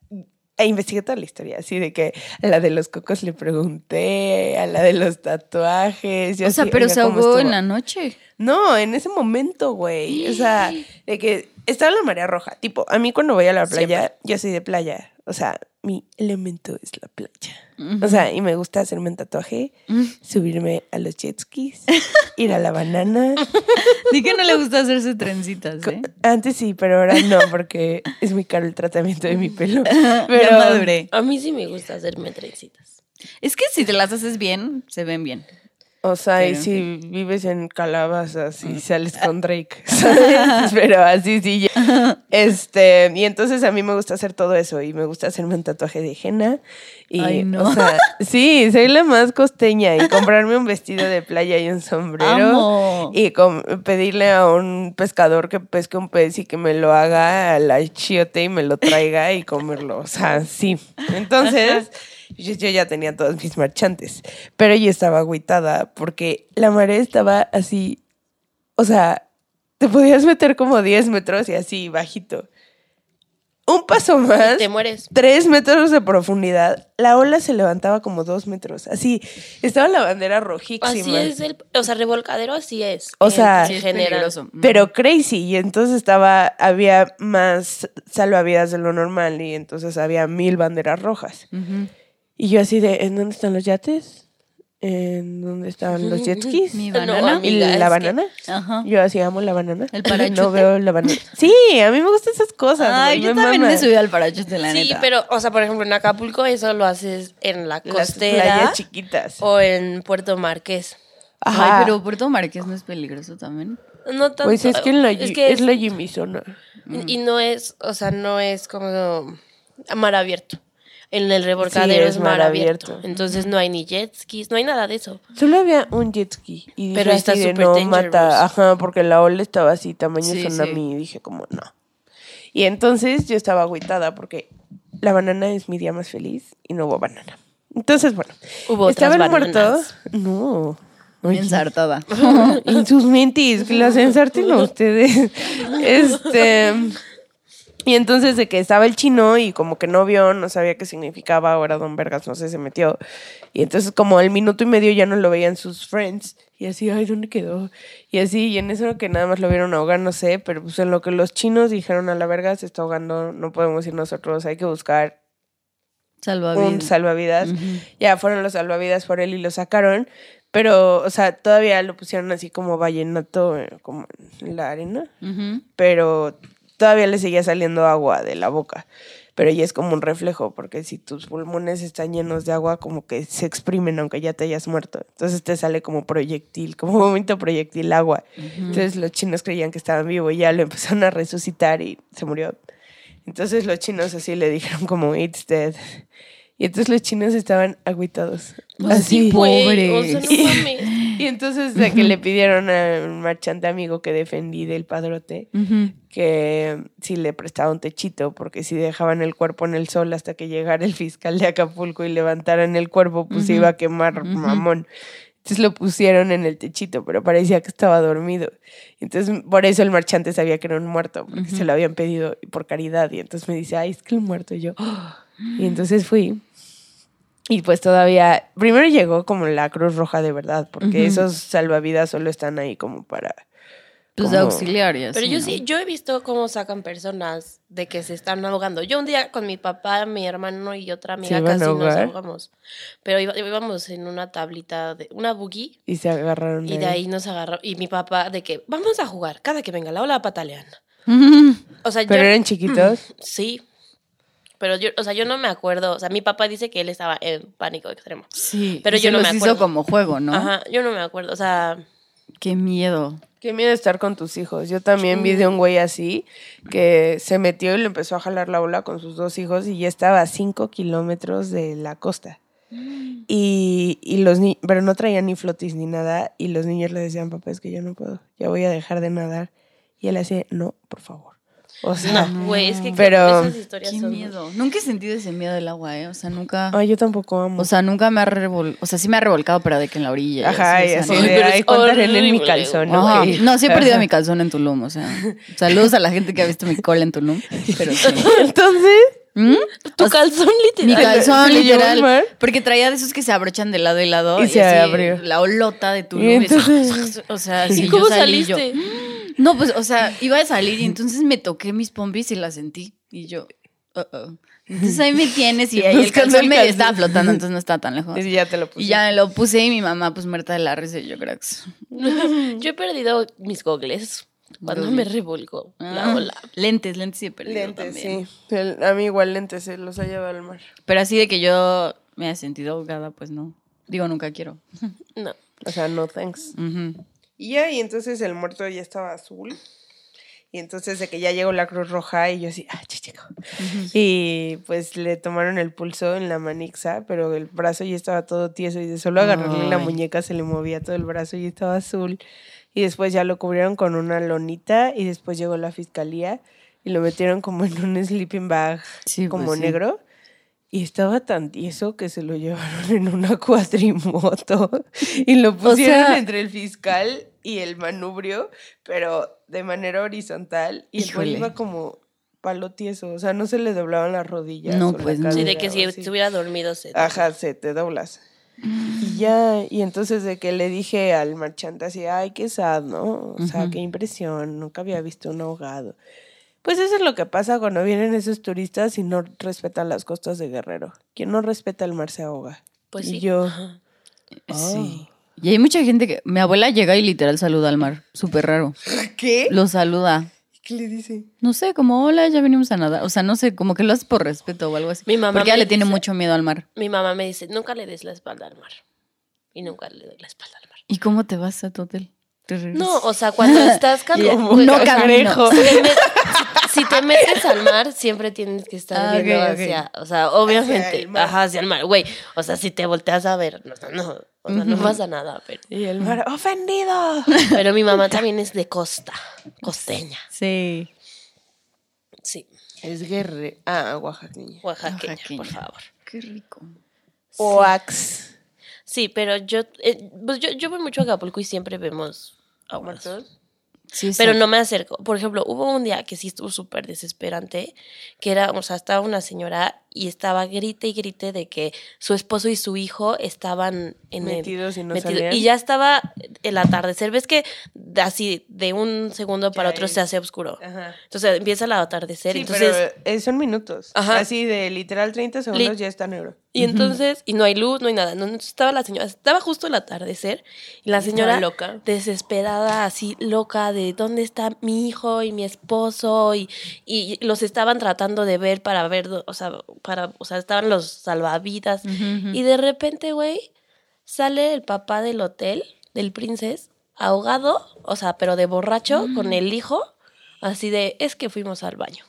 [SPEAKER 4] e investigué toda la historia, así de que a la de los cocos le pregunté, a la de los tatuajes.
[SPEAKER 2] O sea,
[SPEAKER 4] así,
[SPEAKER 2] pero se
[SPEAKER 4] ¿cómo
[SPEAKER 2] ahogó en la noche.
[SPEAKER 4] No, en ese momento, güey. O sea, <gasps> de que estaba la marea roja. Tipo, a mí cuando voy a la playa, yo soy de playa. O sea, mi elemento es la playa. O sea, y me gusta hacerme un tatuaje, subirme a los jet skis, <laughs> ir a la banana.
[SPEAKER 2] Di que no le gusta hacerse trencitas, ¿eh?
[SPEAKER 4] Antes sí, pero ahora no, porque es muy caro el tratamiento de mi pelo. <laughs>
[SPEAKER 2] ya
[SPEAKER 4] Pero
[SPEAKER 2] maduré.
[SPEAKER 3] A mí sí me gusta hacerme trencitas.
[SPEAKER 2] Es que si te las haces bien, se ven bien.
[SPEAKER 4] O sea, y
[SPEAKER 2] en
[SPEAKER 4] si vives en calabazas y sales con <laughs> Drake, ¿sabes? Pero así sí. Este, y entonces a mí me gusta hacer todo eso y me gusta hacerme un tatuaje de henna. Y,
[SPEAKER 2] Ay, no.
[SPEAKER 4] o sea, <laughs> sí, soy la más costeña y comprarme un vestido de playa y un sombrero.
[SPEAKER 2] Amo.
[SPEAKER 4] Y pedirle a un pescador que pesque un pez y que me lo haga a la chiote y me lo traiga y comerlo. O sea, sí. <laughs> Entonces, yo, yo ya tenía todos mis marchantes. Pero yo estaba agüitada porque la marea estaba así. O sea, te podías meter como 10 metros y así bajito. un paso más,
[SPEAKER 3] Te mueres.
[SPEAKER 4] tres metros de profundidad, la ola se levantaba como dos metros. Así, estaba la bandera rojísima.
[SPEAKER 3] Así es el, o sea, revolcadero así es.
[SPEAKER 4] O sea,
[SPEAKER 2] Sí, es
[SPEAKER 3] general.
[SPEAKER 2] peligroso.
[SPEAKER 4] Pero crazy. Y entonces estaba, había más salvavidas de lo normal. Y entonces había mil banderas rojas. Y yo así de, ¿en dónde están los yates? ¿En dónde estaban los jet <laughs> skis?
[SPEAKER 2] Mi
[SPEAKER 3] No,
[SPEAKER 2] banana.
[SPEAKER 4] ¿Y
[SPEAKER 3] amiga, es
[SPEAKER 4] la
[SPEAKER 3] que-
[SPEAKER 4] banana?
[SPEAKER 2] Ajá.
[SPEAKER 4] Yo así amo la banana.
[SPEAKER 2] ¿El parachute? <laughs>
[SPEAKER 4] No veo la banana. Sí, a mí me gustan esas cosas.
[SPEAKER 2] Ay,
[SPEAKER 4] me
[SPEAKER 2] yo también
[SPEAKER 4] mama.
[SPEAKER 2] me subí al parachute, la
[SPEAKER 3] Sí,
[SPEAKER 2] neta.
[SPEAKER 3] pero, o sea, por ejemplo, en Acapulco eso lo haces en la
[SPEAKER 4] Las
[SPEAKER 3] costera
[SPEAKER 4] playas chiquitas.
[SPEAKER 3] o en Puerto Marqués.
[SPEAKER 4] Ajá.
[SPEAKER 2] Ay, pero Puerto Marqués no es peligroso también.
[SPEAKER 3] No tanto.
[SPEAKER 4] Pues es que, en la,
[SPEAKER 3] es,
[SPEAKER 4] es,
[SPEAKER 3] que
[SPEAKER 4] es la Jimmy zona.
[SPEAKER 3] Y no es, o sea, no es como mar abierto. En el revolcadero
[SPEAKER 4] Sí,
[SPEAKER 3] es,
[SPEAKER 4] es
[SPEAKER 3] mar,
[SPEAKER 4] mar
[SPEAKER 3] abierto.
[SPEAKER 4] abierto.
[SPEAKER 3] Entonces no hay ni jet skis, no hay nada de eso.
[SPEAKER 4] Solo había un jet ski. Y
[SPEAKER 3] Pero
[SPEAKER 4] dije
[SPEAKER 3] está
[SPEAKER 4] así de,
[SPEAKER 3] súper
[SPEAKER 4] no
[SPEAKER 3] dangerous.
[SPEAKER 4] mata. Ajá, porque la ola estaba así, tamaño
[SPEAKER 2] Sí,
[SPEAKER 4] tsunami. Y dije como, no. Y entonces yo estaba agüitada porque la banana es mi día más feliz y no hubo banana. Entonces, bueno.
[SPEAKER 3] Hubo
[SPEAKER 4] estaba
[SPEAKER 3] otras
[SPEAKER 4] el muerto.
[SPEAKER 3] bananas.
[SPEAKER 4] No.
[SPEAKER 2] Muy ensartada.
[SPEAKER 4] En sus mentis, las ensarten a <laughs> ustedes. Este. Y entonces de que estaba el chino y como que no vio, no sabía qué significaba, ahora Don Vergas no sé, se metió. Y entonces como al minuto y medio ya no lo veían sus friends. Y así, ay, ¿dónde quedó? Y así, y en eso que nada más lo vieron ahogar, no sé, pero pues en lo que los chinos dijeron a la verga, se está ahogando, no podemos ir nosotros, hay que buscar
[SPEAKER 2] Salvavidas.
[SPEAKER 4] un salvavidas.
[SPEAKER 2] Ujú.
[SPEAKER 4] Ya fueron los salvavidas por él y lo sacaron. Pero, o sea, todavía lo pusieron así como vallenato, eh, como en la arena. Pero todavía le seguía saliendo agua de la boca. Pero ya es como un reflejo, porque si tus pulmones están llenos de agua, como que se exprimen aunque ya te hayas muerto. Entonces te sale como proyectil, como <laughs> momento proyectil agua. Entonces los chinos creían que estaban vivos y ya lo empezaron a resucitar y se murió. Entonces los chinos así le dijeron como, it's dead. Y entonces los chinos estaban agüitados.
[SPEAKER 3] Pues sí,
[SPEAKER 4] así.
[SPEAKER 2] pobre.
[SPEAKER 3] o sea, no mames.
[SPEAKER 4] Y entonces de que le pidieron a un marchante amigo que defendí del padrote que si le prestaba un techito, porque si dejaban el cuerpo en el sol hasta que llegara el fiscal de Acapulco y levantaran el cuerpo, pues se iba a quemar mamón. Entonces lo pusieron en el techito, pero parecía que estaba dormido. Entonces, por eso el marchante sabía que era un muerto, porque se lo habían pedido por caridad. Y entonces me dice, ay, es que el muerto. Y yo, "Ah". y entonces fui. Y pues todavía, primero llegó como la Cruz Roja de verdad, porque
[SPEAKER 2] Ujú.
[SPEAKER 4] esos salvavidas solo están ahí como para...
[SPEAKER 2] Pues
[SPEAKER 4] como-
[SPEAKER 2] auxiliares.
[SPEAKER 3] Pero yo sí, yo he visto cómo sacan personas de que se están ahogando. Yo un día con mi papá, mi hermano y otra amiga casi nos ahogamos. Pero iba- íbamos en una tablita de una buggy
[SPEAKER 4] Y se agarraron
[SPEAKER 3] y de ahí nos agarró. Y mi papá de que vamos a jugar cada que venga la ola patalean. <laughs> O sea,
[SPEAKER 4] Pero
[SPEAKER 3] yo
[SPEAKER 4] eran chiquitos. <clears throat>
[SPEAKER 3] sí. Pero yo, o sea, yo no me acuerdo. O sea, mi papá dice que él estaba en pánico extremo.
[SPEAKER 2] Sí.
[SPEAKER 3] Pero
[SPEAKER 2] y
[SPEAKER 3] yo
[SPEAKER 2] se
[SPEAKER 3] no
[SPEAKER 2] los
[SPEAKER 3] me
[SPEAKER 2] hizo
[SPEAKER 3] acuerdo.
[SPEAKER 2] como juego, ¿no?
[SPEAKER 3] Ajá, yo no me acuerdo. O sea,
[SPEAKER 2] Qué miedo.
[SPEAKER 4] Qué miedo estar con tus hijos. Yo también vi de un güey así que se metió y le empezó a jalar la ola con sus dos hijos y ya estaba a cinco kilómetros de la costa. <gasps> Y, y los ni pero no traían ni flotis ni nada. Y los niños le decían, papá, es que yo no puedo, ya voy a dejar de nadar. Y él decía, no, por favor. O sea,
[SPEAKER 3] no, güey, es que
[SPEAKER 4] Pero-
[SPEAKER 3] esas historias
[SPEAKER 2] Qué
[SPEAKER 3] son...
[SPEAKER 2] miedo. Nunca he sentido ese miedo del agua, ¿eh? O sea, nunca.
[SPEAKER 4] ay, yo tampoco amo.
[SPEAKER 2] O sea, nunca me ha revolcado. O sea, sí me ha revolcado, pero de que en la orilla.
[SPEAKER 4] Ajá, y
[SPEAKER 2] o sea,
[SPEAKER 4] así.
[SPEAKER 3] Ay,
[SPEAKER 4] de,
[SPEAKER 3] pero
[SPEAKER 4] ay,
[SPEAKER 3] es
[SPEAKER 4] ¿cuántas arena en mi calzón?
[SPEAKER 2] Ajá.
[SPEAKER 4] güey?
[SPEAKER 2] No, sí he perdido mi calzón en Tulum, o sea. Saludos a la gente que ha visto mi cola en Tulum. Pero sí. <laughs>
[SPEAKER 4] Entonces,
[SPEAKER 2] ¿Mm?
[SPEAKER 3] Tu
[SPEAKER 2] O sea,
[SPEAKER 3] calzón
[SPEAKER 2] Mi
[SPEAKER 3] literal.
[SPEAKER 2] calzón,
[SPEAKER 4] ¿Se lo llevó al mar?
[SPEAKER 2] literal. Porque traía de esos que se abrochan de lado y lado.
[SPEAKER 4] Y se
[SPEAKER 2] así,
[SPEAKER 4] abrió.
[SPEAKER 2] La olota de Tulum.
[SPEAKER 4] Y entonces- <laughs>
[SPEAKER 2] o sea,
[SPEAKER 3] ¿Y
[SPEAKER 2] sí,
[SPEAKER 3] cómo
[SPEAKER 2] yo salí yo-
[SPEAKER 3] saliste?
[SPEAKER 2] No, pues, o sea, iba a salir y entonces me toqué mis pompis y las sentí. Y yo, uh-oh. Entonces ahí me tienes y <laughs> ahí el calzón
[SPEAKER 4] el
[SPEAKER 2] medio
[SPEAKER 4] calzón.
[SPEAKER 2] estaba flotando, entonces no estaba tan <laughs> lejos.
[SPEAKER 4] y ya te lo puse.
[SPEAKER 2] Y ya me lo puse y mi mamá, pues muerta de la risa, y yo creo que.
[SPEAKER 3] Yo he perdido mis gogles cuando me revolcó la
[SPEAKER 2] Ah,
[SPEAKER 3] ola.
[SPEAKER 2] Lentes, lentes he perdido
[SPEAKER 4] Lentes,
[SPEAKER 2] también.
[SPEAKER 4] sí. El- a mí igual lentes se los ha llevado al mar.
[SPEAKER 2] Pero así de que yo me haya sentido ahogada, pues no. Digo, nunca quiero. <laughs>
[SPEAKER 3] No.
[SPEAKER 4] O sea, no thanks. Y ya, y entonces el muerto ya estaba azul. Y entonces de que ya llegó la Cruz Roja y yo así, ah, chichico. Y pues le tomaron el pulso en la manixa, pero el brazo ya estaba todo tieso y de solo agarrarle la muñeca se le movía todo el brazo y estaba azul. Y después ya lo cubrieron con una lonita y después llegó la fiscalía y lo metieron como en un sleeping bag
[SPEAKER 2] Sí,
[SPEAKER 4] como
[SPEAKER 2] pues sí.
[SPEAKER 4] negro. Y estaba tan tieso que se lo llevaron <laughs> en una cuatrimoto y lo pusieron
[SPEAKER 2] sea-
[SPEAKER 4] entre el fiscal y el manubrio, pero de manera horizontal. Y
[SPEAKER 2] Híjole.
[SPEAKER 4] iba como palo tieso, o sea, no se le doblaban las rodillas.
[SPEAKER 2] No,
[SPEAKER 4] o
[SPEAKER 2] pues no.
[SPEAKER 3] Sí, de que
[SPEAKER 4] o
[SPEAKER 3] si estuviera dormido se...
[SPEAKER 4] Ajá, se te doblas. Y ya, y entonces de que le dije al marchante así, ay, qué sad, ¿no? O sea, qué impresión, nunca había visto un ahogado. Pues eso es lo que pasa cuando vienen esos turistas y no respetan las costas de Guerrero. Quien no respeta el mar se ahoga.
[SPEAKER 3] Pues
[SPEAKER 4] y
[SPEAKER 3] sí.
[SPEAKER 4] yo,
[SPEAKER 3] Ajá.
[SPEAKER 2] Sí. Y hay mucha gente que. Mi abuela llega y literal saluda al mar. Súper raro.
[SPEAKER 4] ¿qué?
[SPEAKER 2] Lo saluda.
[SPEAKER 4] ¿Qué le dice?
[SPEAKER 2] No sé, como hola, ya venimos a nadar. O sea, no sé, como que lo hace por respeto o algo así.
[SPEAKER 3] Mi mamá
[SPEAKER 2] Porque ella le tiene
[SPEAKER 3] dice-
[SPEAKER 2] mucho miedo al mar.
[SPEAKER 3] Mi mamá me dice, nunca le des la espalda al mar. Y nunca le doy la espalda al mar.
[SPEAKER 2] ¿Y cómo te vas a tu hotel?
[SPEAKER 3] No, o sea, cuando estás <laughs> caminando...
[SPEAKER 2] Como no
[SPEAKER 3] met- si- te metes al mar, siempre tienes que estar
[SPEAKER 2] Ah,
[SPEAKER 3] viendo hacia... O sea, obviamente,
[SPEAKER 4] mar.
[SPEAKER 3] ajá, hacia el mar. Güey, o sea, si te volteas a ver, no, no, o sea, no pasa nada. Pero,
[SPEAKER 4] Y el mar, ofendido.
[SPEAKER 3] pero mi mamá también es de costa, costeña.
[SPEAKER 2] Sí.
[SPEAKER 3] Sí,
[SPEAKER 4] Es guerre. Ah, oaxaqueña.
[SPEAKER 3] oaxaqueña,
[SPEAKER 2] Oaxaqueña.
[SPEAKER 3] por favor.
[SPEAKER 2] Qué rico.
[SPEAKER 4] Oax.
[SPEAKER 3] Sí, pero yo, eh, pues yo, yo voy mucho a Acapulco y siempre vemos aguas.
[SPEAKER 2] Sí,
[SPEAKER 3] Pero no me acerco. Por ejemplo, hubo un día que sí estuvo súper desesperante, que era, o sea, estaba una señora y estaba grite y grite de que su esposo y su hijo estaban en
[SPEAKER 4] Metidos y
[SPEAKER 3] el,
[SPEAKER 4] no
[SPEAKER 3] metido-
[SPEAKER 4] salían.
[SPEAKER 3] Y ya estaba el atardecer. ¿Ves que de- así de un segundo para
[SPEAKER 4] Ya
[SPEAKER 3] otro
[SPEAKER 4] es.
[SPEAKER 3] se hace oscuro?
[SPEAKER 4] Ajá.
[SPEAKER 3] Entonces empieza el atardecer.
[SPEAKER 4] Sí,
[SPEAKER 3] entonces,
[SPEAKER 4] pero eh, son minutos.
[SPEAKER 3] Ajá.
[SPEAKER 4] Así de literal 30 segundos
[SPEAKER 3] Li-
[SPEAKER 4] ya está negro.
[SPEAKER 3] Y entonces, y no hay luz, no hay nada. No, estaba la señora, estaba justo el atardecer y la
[SPEAKER 4] Y
[SPEAKER 3] señora
[SPEAKER 4] estaba loca.
[SPEAKER 3] desesperada, así loca de dónde está mi hijo y mi esposo y, y los estaban tratando de ver para ver, o sea, para, o sea, estaban los salvavidas. Y de repente, güey, sale el papá del hotel, del princes, ahogado, o sea, pero de borracho, con el hijo, así de, es que fuimos al baño.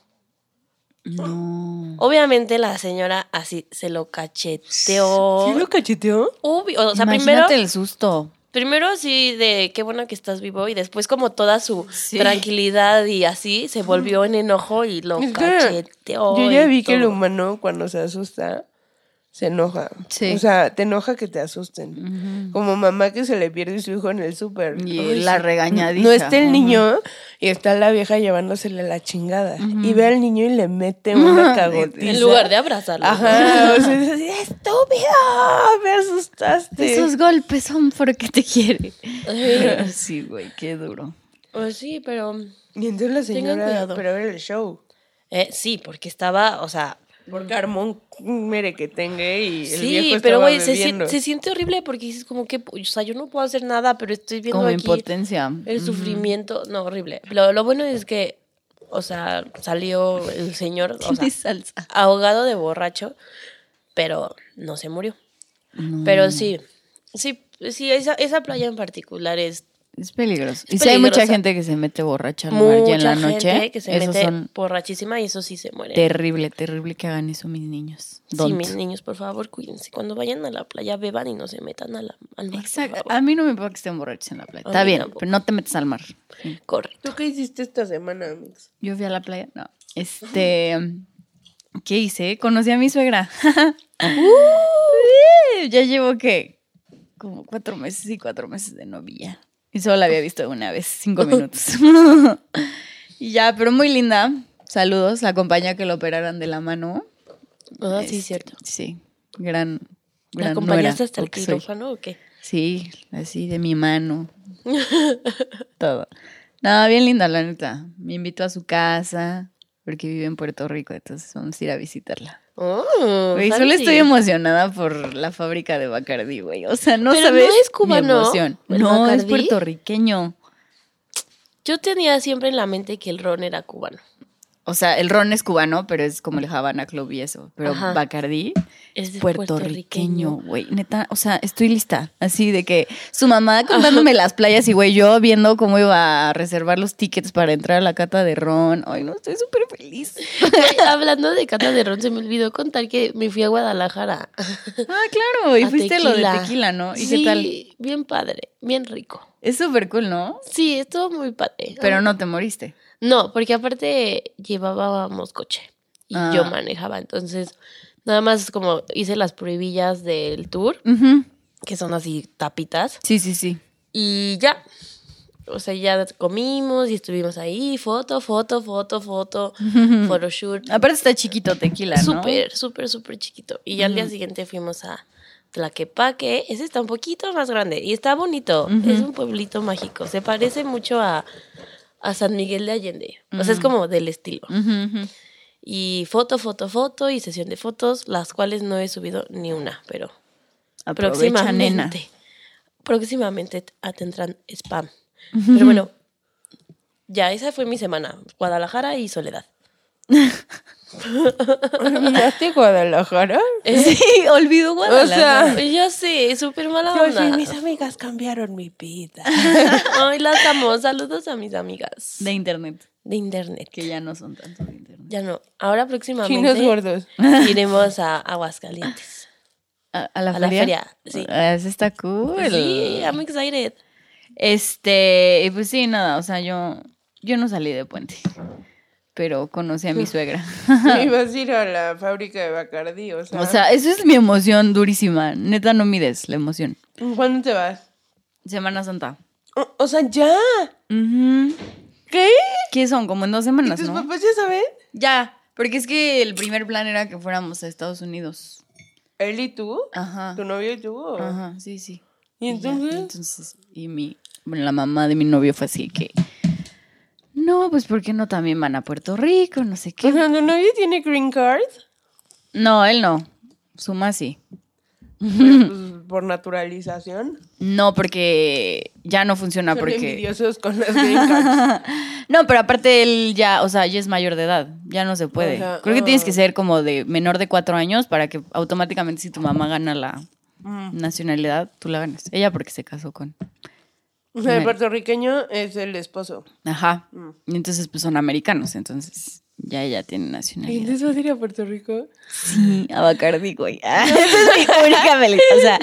[SPEAKER 2] No.
[SPEAKER 3] Obviamente la señora así se lo cacheteó.
[SPEAKER 4] ¿Sí lo cacheteó?
[SPEAKER 3] Obvio, o sea,
[SPEAKER 2] Imagínate
[SPEAKER 3] primero,
[SPEAKER 2] el susto.
[SPEAKER 3] Primero sí de qué bueno que estás vivo y después como toda su
[SPEAKER 2] Sí.
[SPEAKER 3] tranquilidad y así se volvió en enojo y lo cacheteó.
[SPEAKER 4] Yo ya vi que el humano cuando se asusta se enoja.
[SPEAKER 2] Sí.
[SPEAKER 4] O sea, te enoja que te asusten. Como mamá que se le pierde su hijo en el súper.
[SPEAKER 2] Y la regañadiza.
[SPEAKER 4] No está el niño y está la vieja llevándosele la chingada. Y ve al niño y le mete una <laughs> cagotiza.
[SPEAKER 3] En lugar de abrazarlo.
[SPEAKER 4] Ajá, o sea, es así, estúpido, me asustaste.
[SPEAKER 2] Esos golpes son porque te quiere. <laughs> Sí, güey, qué duro.
[SPEAKER 3] Pues sí, pero
[SPEAKER 4] Y entonces la
[SPEAKER 3] Tengan
[SPEAKER 4] señora,
[SPEAKER 3] cuidado.
[SPEAKER 4] pero era el show.
[SPEAKER 3] eh, sí, porque estaba, o sea,
[SPEAKER 4] Porque armó un mere que tenga y el
[SPEAKER 3] sí,
[SPEAKER 4] viejo
[SPEAKER 3] pero güey, se, se siente horrible porque dices como que, o sea, yo no puedo hacer nada, pero estoy viendo
[SPEAKER 2] Como
[SPEAKER 3] aquí
[SPEAKER 2] impotencia.
[SPEAKER 3] el sufrimiento, no, horrible. Lo, lo bueno es que, o sea, salió el señor, o <laughs> sea,
[SPEAKER 2] salsa.
[SPEAKER 3] ahogado de borracho, pero no se murió.
[SPEAKER 2] No.
[SPEAKER 3] Pero sí, sí, sí, esa, esa playa en particular es
[SPEAKER 2] Es peligroso.
[SPEAKER 3] Es
[SPEAKER 2] y si hay mucha gente que se mete borracha al mar y en la
[SPEAKER 3] mucha
[SPEAKER 2] noche,
[SPEAKER 3] gente que se
[SPEAKER 2] esos
[SPEAKER 3] mete
[SPEAKER 2] son
[SPEAKER 3] borrachísima y eso sí se muere.
[SPEAKER 2] terrible, terrible que hagan eso mis niños.
[SPEAKER 3] Sí, mis niños, por favor, cuídense. Cuando vayan a la playa, beban y no se metan a la, al mar.
[SPEAKER 2] Exacto. A mí no me importa que estén borrachos en la playa.
[SPEAKER 3] A
[SPEAKER 2] Está bien,
[SPEAKER 3] tampoco.
[SPEAKER 2] pero no te metes al mar. Sí.
[SPEAKER 3] Correcto.
[SPEAKER 4] ¿Tú qué hiciste esta semana, Mix?
[SPEAKER 2] Yo fui a la playa. No. Este. ¿Qué hice? Conocí a mi suegra. <laughs> Uh, ya llevo que como cuatro meses y cuatro meses de novia. Y solo la había visto una vez, cinco <laughs> minutos. <laughs> y ya, pero muy linda. Saludos, la compañía que lo operaran de la mano.
[SPEAKER 3] Ah, sí,
[SPEAKER 2] Este,
[SPEAKER 3] cierto.
[SPEAKER 2] Sí, gran.
[SPEAKER 3] ¿La
[SPEAKER 2] gran
[SPEAKER 3] acompañaste
[SPEAKER 2] nuera,
[SPEAKER 3] hasta el quirófano o qué?
[SPEAKER 2] Sí, así de mi mano. <laughs> Todo. No, bien linda, la neta. Me invitó a su casa porque vive en Puerto Rico, entonces vamos a ir a visitarla.
[SPEAKER 3] Oh,
[SPEAKER 2] Güey, solo estoy emocionada por la fábrica de Bacardi, güey. O sea, no
[SPEAKER 3] Pero
[SPEAKER 2] sabes
[SPEAKER 3] no es
[SPEAKER 2] mi
[SPEAKER 3] cubano,
[SPEAKER 2] emoción.
[SPEAKER 3] ¿el
[SPEAKER 2] No, es puertorriqueño.
[SPEAKER 3] Yo tenía siempre en la mente que el ron era cubano.
[SPEAKER 2] O sea, el ron es cubano, pero es como el Havana Club y eso. Pero
[SPEAKER 3] Ajá.
[SPEAKER 2] Bacardi
[SPEAKER 3] Es de
[SPEAKER 2] puertorriqueño, güey. Neta, o sea, estoy lista. Así de que su mamá contándome las playas y, güey, yo viendo cómo iba a reservar los tickets para entrar a la cata de ron. Ay, no, estoy súper feliz.
[SPEAKER 3] Hablando de cata de ron, se me olvidó contar que me fui a Guadalajara.
[SPEAKER 2] Ah, claro. Y
[SPEAKER 3] a
[SPEAKER 2] fuiste a lo de tequila, ¿no? ¿Y
[SPEAKER 3] sí,
[SPEAKER 2] qué tal?
[SPEAKER 3] bien padre, bien rico.
[SPEAKER 2] Es súper cool, ¿no?
[SPEAKER 3] Sí, estuvo muy padre.
[SPEAKER 2] Pero no te moriste.
[SPEAKER 3] No, porque aparte llevábamos coche y
[SPEAKER 2] Ah.
[SPEAKER 3] yo manejaba, entonces nada más como hice las pruebillas del tour, que son así tapitas,
[SPEAKER 2] Sí, sí, sí.
[SPEAKER 3] y ya. o sea, ya comimos y estuvimos ahí, foto, foto, foto, foto, photoshoot.
[SPEAKER 2] Aparte está chiquito tequila, ¿no?
[SPEAKER 3] Súper, súper, súper chiquito. Y ya al día siguiente fuimos a Tlaquepaque. Ese está un poquito más grande y está bonito. Es un pueblito mágico. Se parece mucho a, a San Miguel de Allende. O sea, es como del estilo. Y foto, foto, foto y sesión de fotos, las cuales no he subido ni una, pero
[SPEAKER 2] Aprovecha, nena.
[SPEAKER 3] próximamente. Próximamente ah, tendrán spam. Pero bueno, ya esa fue mi semana. Guadalajara y Soledad. <laughs>
[SPEAKER 4] ¿Olvidaste Guadalajara?
[SPEAKER 2] Sí, olvidó Guadalajara.
[SPEAKER 4] sea,
[SPEAKER 3] Ya sé, súper mala
[SPEAKER 4] Yo
[SPEAKER 3] onda.
[SPEAKER 4] sí, mis amigas cambiaron mi vida. <laughs>
[SPEAKER 3] Ay, las amo. Saludos a mis amigas
[SPEAKER 2] de internet,
[SPEAKER 3] de internet.
[SPEAKER 2] que ya no son tanto de internet.
[SPEAKER 3] Ya no. Ahora
[SPEAKER 4] Chinos
[SPEAKER 3] próximamente
[SPEAKER 4] gordos. <laughs>
[SPEAKER 3] iremos a Aguascalientes.
[SPEAKER 2] ¿A, a la
[SPEAKER 3] A la
[SPEAKER 2] feria?
[SPEAKER 3] feria, sí.
[SPEAKER 2] Ah, Eso está cool.
[SPEAKER 3] Sí, I'm excited.
[SPEAKER 2] Este, pues sí, nada, o sea, yo, yo no salí de puente, pero conocí a mi <laughs> suegra.
[SPEAKER 4] Ibas <laughs> a ir a la fábrica de Bacardí, o sea.
[SPEAKER 2] O sea, eso es mi emoción durísima. Neta, no mides la emoción.
[SPEAKER 4] ¿Cuándo te vas?
[SPEAKER 2] Semana Santa.
[SPEAKER 4] O, o sea, ya. ¿Qué?
[SPEAKER 2] ¿Qué son? Como en dos
[SPEAKER 4] ¿Y
[SPEAKER 2] semanas,
[SPEAKER 4] tus
[SPEAKER 2] ¿no?
[SPEAKER 4] papás ya saben?
[SPEAKER 2] Ya, porque es que el primer plan era que fuéramos a Estados Unidos.
[SPEAKER 4] ¿Él y tú?
[SPEAKER 2] Ajá.
[SPEAKER 4] ¿Tu novio y tú?
[SPEAKER 2] Ajá, sí, sí.
[SPEAKER 4] ¿Y
[SPEAKER 2] ya,
[SPEAKER 4] entonces?
[SPEAKER 2] entonces, y mi, bueno, la mamá de mi novio fue así que, no, pues ¿por qué no también van a Puerto Rico? No sé
[SPEAKER 4] O
[SPEAKER 2] qué.
[SPEAKER 4] sea, ¿tu novio tiene green card?
[SPEAKER 2] No, él no. Suma sí.
[SPEAKER 4] Pero, pues, <laughs> por naturalización.
[SPEAKER 2] No, porque ya no funciona
[SPEAKER 4] Son
[SPEAKER 2] porque...
[SPEAKER 4] envidiosos con las green cards. <laughs>
[SPEAKER 2] No, pero aparte él ya, o sea, ya es mayor de edad, ya no se puede. Creo que
[SPEAKER 4] ah.
[SPEAKER 2] tienes que ser como de menor de cuatro años para que automáticamente si tu mamá gana la
[SPEAKER 4] Mm.
[SPEAKER 2] nacionalidad, tú la ganas. Ella porque se casó con...
[SPEAKER 4] O sea, el puertorriqueño es el esposo.
[SPEAKER 2] Ajá.
[SPEAKER 4] Mm.
[SPEAKER 2] Y entonces pues son americanos, entonces ya ella tiene
[SPEAKER 4] ¿Y
[SPEAKER 2] nacionalidad.
[SPEAKER 4] entonces vas a ir a Puerto Rico?
[SPEAKER 2] Sí, a Bacardi, güey. <laughs> Ah, Esa <laughs> es mi única felicidad. O sea,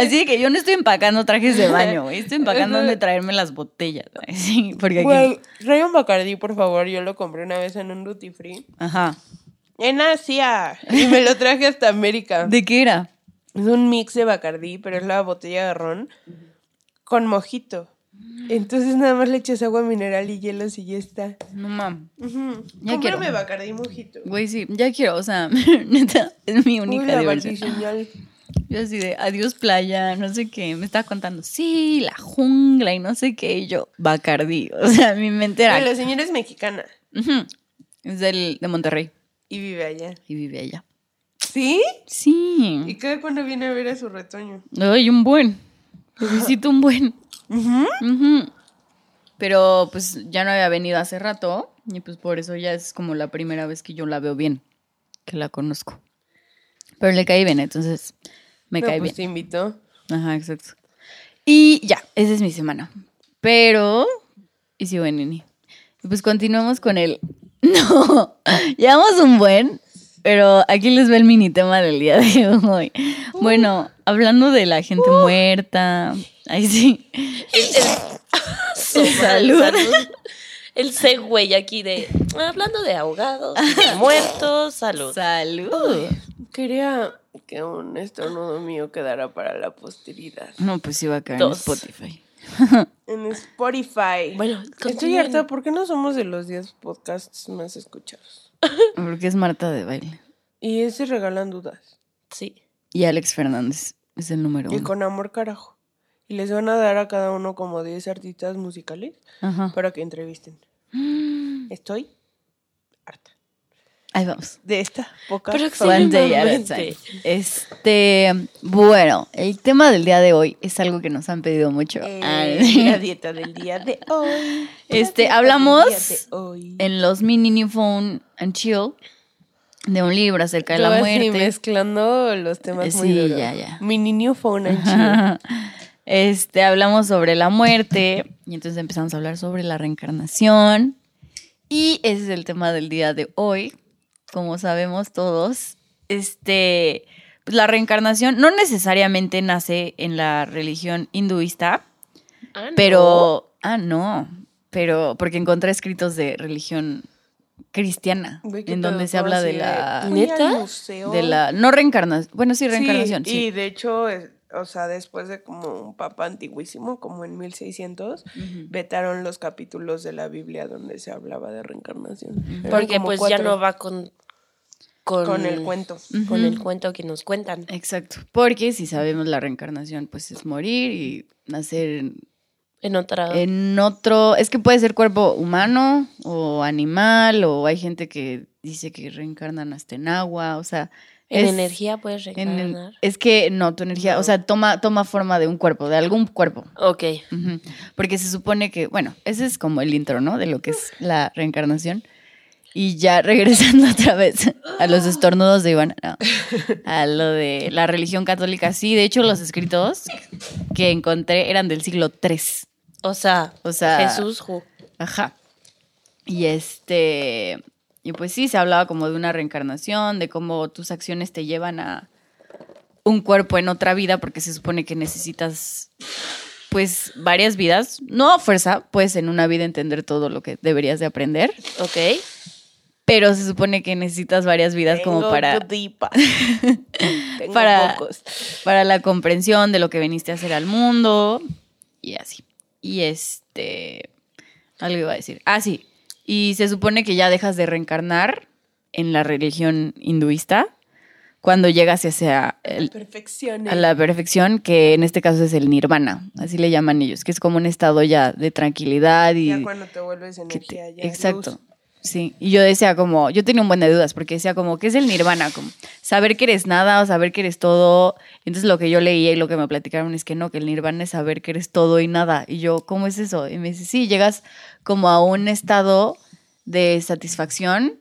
[SPEAKER 2] así que yo no estoy empacando trajes de baño, güey. Estoy empacando donde traerme las botellas. güey. <laughs> Sí, porque aquí...
[SPEAKER 4] Güey, trae un Bacardí, por favor. Yo lo compré una vez en un duty free.
[SPEAKER 2] Ajá.
[SPEAKER 4] En Asia. Y me lo traje hasta América.
[SPEAKER 2] ¿De qué era?
[SPEAKER 4] Es un mix de Bacardí, pero es la botella de ron con mojito. Entonces nada más le echas agua mineral y hielos y ya está.
[SPEAKER 2] No mames.
[SPEAKER 4] Ujú.
[SPEAKER 2] Ya
[SPEAKER 4] Cómprame
[SPEAKER 2] quiero.
[SPEAKER 4] Bacardí mojito.
[SPEAKER 2] Güey, sí, ya quiero, o sea, <laughs> neta, es mi
[SPEAKER 4] Uy,
[SPEAKER 2] única diversión.
[SPEAKER 4] Barbiseñal.
[SPEAKER 2] Yo así de, adiós playa, no sé qué, me estaba contando, sí, la jungla y no sé qué, y yo, Bacardí, <laughs> o sea, mi mente era,
[SPEAKER 4] Ay, La señora es mexicana
[SPEAKER 2] es del, de Monterrey
[SPEAKER 4] y vive allá.
[SPEAKER 2] y vive allá.
[SPEAKER 4] ¿Sí? ¿Y
[SPEAKER 2] Sí,
[SPEAKER 4] cada cuando viene a ver a su retoño?
[SPEAKER 2] le doy un buen, le visito un buen. Pero pues ya no había venido hace rato y pues por eso ya es como la primera vez que yo la veo bien, que la conozco. Pero le caí bien, entonces me
[SPEAKER 4] No,
[SPEAKER 2] cae
[SPEAKER 4] pues
[SPEAKER 2] bien.
[SPEAKER 4] te invitó.
[SPEAKER 2] Ajá, exacto. Y ya, esa es mi semana. Pero, y si bueno, Nini. Pues continuemos con el. <laughs> No, llevamos un buen, pero aquí les va el mini tema del día de hoy. Bueno, hablando de la gente muerta. Ahí sí. <laughs> Salud.
[SPEAKER 3] El segue aquí de hablando de ahogados, de <laughs> muertos, salud.
[SPEAKER 2] Salud.
[SPEAKER 4] Quería que un estornudo mío quedara para la posteridad.
[SPEAKER 2] No, pues iba a caer en. Spotify. <laughs>
[SPEAKER 4] En Spotify.
[SPEAKER 3] Bueno,
[SPEAKER 4] Estoy harta, ¿por qué no somos de los 10 podcasts más escuchados?
[SPEAKER 2] Porque es Marta de baile.
[SPEAKER 4] Y ese regalan dudas.
[SPEAKER 3] Sí.
[SPEAKER 2] Y Alex Fernández es el número
[SPEAKER 4] Y
[SPEAKER 2] uno.
[SPEAKER 4] con amor carajo. Y les van a dar a cada uno como 10 artistas musicales
[SPEAKER 2] Ajá.
[SPEAKER 4] para que entrevisten. <gasps> Estoy harta.
[SPEAKER 2] Ahí vamos.
[SPEAKER 4] De esta poca.
[SPEAKER 2] Este, bueno, el tema del día de hoy es algo que nos han pedido mucho.
[SPEAKER 4] Eh, <laughs> la dieta del día de hoy.
[SPEAKER 2] Este, hablamos
[SPEAKER 4] de hoy.
[SPEAKER 2] en los mini New Phone and Chill de un libro acerca de la muerte.
[SPEAKER 4] mezclando los temas muy
[SPEAKER 2] Sí,
[SPEAKER 4] duros.
[SPEAKER 2] ya, ya.
[SPEAKER 4] New phone and chill.
[SPEAKER 2] Este, hablamos sobre la muerte y entonces empezamos a hablar sobre la reencarnación. Y ese es el tema del día de hoy. Como sabemos todos, este, pues la reencarnación no necesariamente nace en la religión hinduista,
[SPEAKER 3] Ah, no.
[SPEAKER 2] pero, ah, no, pero porque encontré escritos de religión cristiana,
[SPEAKER 4] Güey, qué
[SPEAKER 2] en donde
[SPEAKER 4] pedo,
[SPEAKER 2] se habla
[SPEAKER 4] así
[SPEAKER 2] de la,
[SPEAKER 4] fui al
[SPEAKER 3] ¿Neta?
[SPEAKER 4] museo.
[SPEAKER 2] de la, no reencarnación, bueno, sí, reencarnación,
[SPEAKER 4] Sí,
[SPEAKER 2] sí.
[SPEAKER 4] y de hecho, es- o sea, después de como un papa antiguísimo, como en 1600, vetaron los capítulos de la Biblia donde se hablaba de reencarnación. Eran
[SPEAKER 3] Porque
[SPEAKER 4] como
[SPEAKER 3] pues ya
[SPEAKER 4] cuatro
[SPEAKER 3] no va con, con,
[SPEAKER 4] con el cuento.
[SPEAKER 3] Con el cuento que nos cuentan.
[SPEAKER 2] Exacto. Porque si sabemos la reencarnación, pues es morir y nacer en,
[SPEAKER 3] En otra.
[SPEAKER 2] en otro. Es que puede ser cuerpo humano o animal, o hay gente que dice que reencarnan hasta en agua, o sea.
[SPEAKER 3] en
[SPEAKER 2] es-
[SPEAKER 3] energía puedes
[SPEAKER 2] en
[SPEAKER 3] reencarnar.
[SPEAKER 2] es que no, tu energía, o sea, toma, toma forma de un cuerpo, de algún cuerpo.
[SPEAKER 3] Ok.
[SPEAKER 2] Porque se supone que, bueno, ese es como el intro, ¿no? De lo que es la reencarnación. Y ya regresando <laughs> otra vez a los estornudos de Iván, no, a lo de la religión católica, sí, de hecho los escritos que encontré eran del siglo III.
[SPEAKER 3] O sea,
[SPEAKER 2] O sea,
[SPEAKER 3] Jesús. ju-
[SPEAKER 2] Ajá. Y este, y pues sí, se hablaba como de una reencarnación, de cómo tus acciones te llevan a un cuerpo en otra vida, porque se supone que necesitas, pues, varias vidas. No a fuerza, puedes en una vida entender todo lo que deberías de aprender,
[SPEAKER 3] Ok.
[SPEAKER 2] pero se supone que necesitas varias vidas como para. <laughs>
[SPEAKER 4] Tengo
[SPEAKER 2] Para-
[SPEAKER 4] pocos.
[SPEAKER 2] para la comprensión de lo que viniste a hacer al mundo y así. Y este, algo iba a decir. Ah, sí. Y se supone que ya dejas de reencarnar en la religión hinduista cuando llegas hacia el-
[SPEAKER 4] Perfección.
[SPEAKER 2] a la perfección, que en este caso es el nirvana, así le llaman ellos, que es como un estado ya de tranquilidad y...
[SPEAKER 4] Ya cuando te vuelves
[SPEAKER 2] que te-
[SPEAKER 4] energía, ya
[SPEAKER 2] exacto.
[SPEAKER 4] luz.
[SPEAKER 2] Sí, y yo decía como, yo tenía un buen de dudas, porque decía como, ¿qué es el nirvana? Como saber que eres nada o saber que eres todo. Entonces lo que yo leía y lo que me platicaron es que no, que el nirvana es saber que eres todo y nada. Y yo, ¿cómo es eso? Y me dice, sí, llegas como a un estado de satisfacción